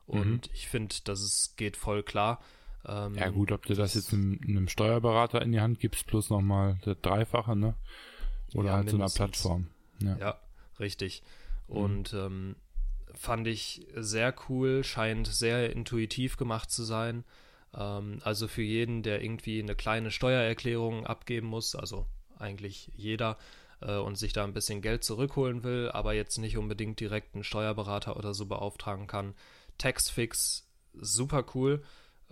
Und mhm. ich finde, dass es geht voll klar. Ähm, ja gut, ob du das jetzt einem, einem, Steuerberater in die Hand gibst, plus nochmal das Dreifache, ne? Oder ja, halt so einer Plattform. Ja, ja richtig. Mhm. Und mhm. ähm, fand ich sehr cool, scheint sehr intuitiv gemacht zu sein. Ähm, also für jeden, der irgendwie eine kleine Steuererklärung abgeben muss, also eigentlich jeder äh, und sich da ein bisschen Geld zurückholen will, aber jetzt nicht unbedingt direkt einen Steuerberater oder so beauftragen kann. Taxfix, super cool,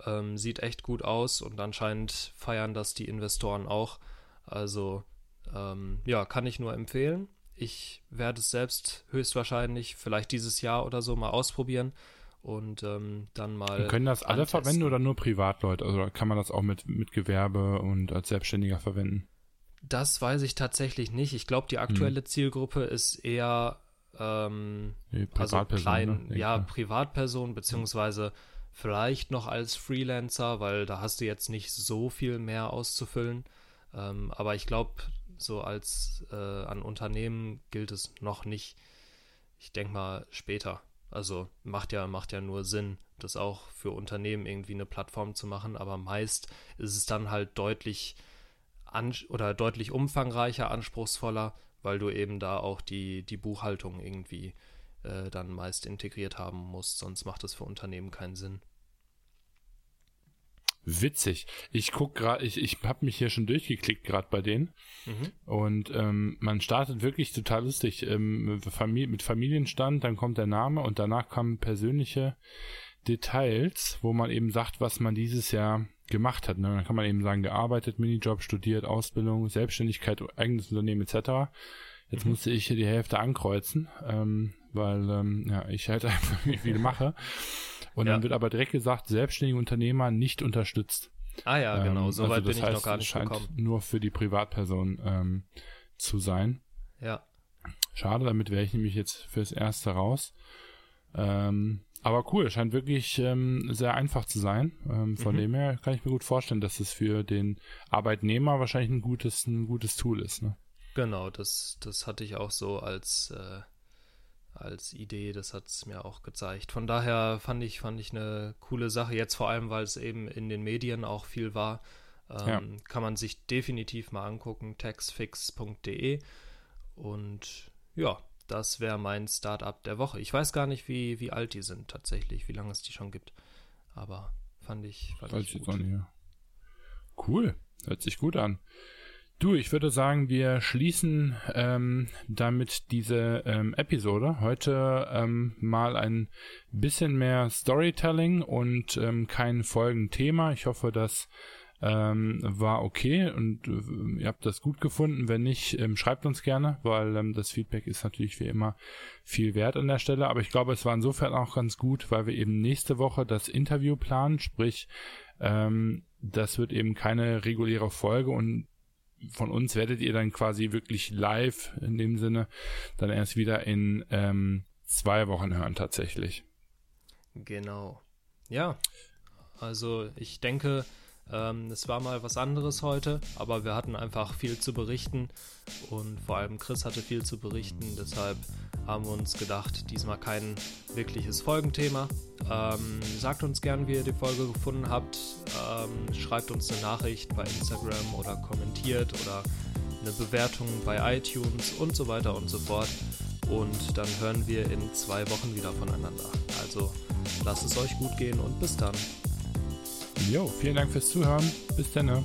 ähm, sieht echt gut aus und anscheinend feiern das die Investoren auch. Also ähm, ja, kann ich nur empfehlen. Ich werde es selbst höchstwahrscheinlich vielleicht dieses Jahr oder so mal ausprobieren und ähm, dann mal. Und können das alle antesten. verwenden oder nur Privatleute? Also kann man das auch mit, mit Gewerbe und als Selbstständiger verwenden? Das weiß ich tatsächlich nicht. Ich glaube, die aktuelle hm. Zielgruppe ist eher ähm, also klein, ne? ja, Privatperson, beziehungsweise vielleicht noch als Freelancer, weil da hast du jetzt nicht so viel mehr auszufüllen. Ähm, aber ich glaube, so als äh, an Unternehmen gilt es noch nicht. Ich denke mal später. Also macht ja, macht ja nur Sinn, das auch für Unternehmen irgendwie eine Plattform zu machen, aber meist ist es dann halt deutlich oder deutlich umfangreicher, anspruchsvoller, weil du eben da auch die, die Buchhaltung irgendwie äh, dann meist integriert haben musst, sonst macht das für Unternehmen keinen Sinn. Witzig. Ich guck gerade, ich, ich habe mich hier schon durchgeklickt gerade bei denen. Mhm. Und ähm, man startet wirklich total lustig ähm, Familie, mit Familienstand, dann kommt der Name und danach kommen persönliche Details, wo man eben sagt, was man dieses Jahr gemacht hat. Ne? Dann kann man eben sagen, gearbeitet, Minijob, studiert, Ausbildung, Selbstständigkeit, eigenes Unternehmen etc. Jetzt mhm. musste ich hier die Hälfte ankreuzen, ähm, weil ähm, ja, ich halt einfach nicht viel mache. Und ja. dann wird aber direkt gesagt, selbstständige Unternehmer nicht unterstützt. Ah ja, genau, ähm, so also weit bin ich heißt, noch gar nicht scheint gekommen. nur für die Privatperson ähm, zu sein. Ja. Schade, damit wäre ich nämlich jetzt fürs Erste raus. Ähm, aber cool, scheint wirklich ähm, sehr einfach zu sein. Ähm, von mhm. dem her kann ich mir gut vorstellen, dass es für den Arbeitnehmer wahrscheinlich ein gutes, ein gutes Tool ist. Ne? Genau, das, das hatte ich auch so als, äh, als Idee, das hat es mir auch gezeigt. Von daher fand ich, fand ich eine coole Sache, jetzt vor allem, weil es eben in den Medien auch viel war. Ähm, ja. Kann man sich definitiv mal angucken, taxfix.de. Und ja, das wäre mein Startup der Woche. Ich weiß gar nicht, wie, wie alt die sind tatsächlich, wie lange es die schon gibt. Aber fand ich, fand ich gut. Cool, hört sich gut an. Du, ich würde sagen, wir schließen ähm, damit diese ähm, Episode. Heute ähm, mal ein bisschen mehr Storytelling und ähm, kein Folgenthema. Ich hoffe, das ähm, war okay und äh, ihr habt das gut gefunden. Wenn nicht, ähm, schreibt uns gerne, weil ähm, das Feedback ist natürlich wie immer viel wert an der Stelle. Aber ich glaube, es war insofern auch ganz gut, weil wir eben nächste Woche das Interview planen, sprich, ähm, das wird eben keine reguläre Folge und von uns werdet ihr dann quasi wirklich live in dem Sinne dann erst wieder in ähm, zwei Wochen hören tatsächlich. Genau. Ja, also ich denke, ähm, es war mal was anderes heute, aber wir hatten einfach viel zu berichten und vor allem Chris hatte viel zu berichten. Deshalb haben wir uns gedacht, diesmal kein wirkliches Folgenthema. Ähm, sagt uns gern, wie ihr die Folge gefunden habt. Ähm, schreibt uns eine Nachricht bei Instagram oder kommentiert oder eine Bewertung bei iTunes und so weiter und so fort. Und dann hören wir in zwei Wochen wieder voneinander. Also lasst es euch gut gehen und bis dann. Jo, vielen Dank fürs Zuhören. Bis dann.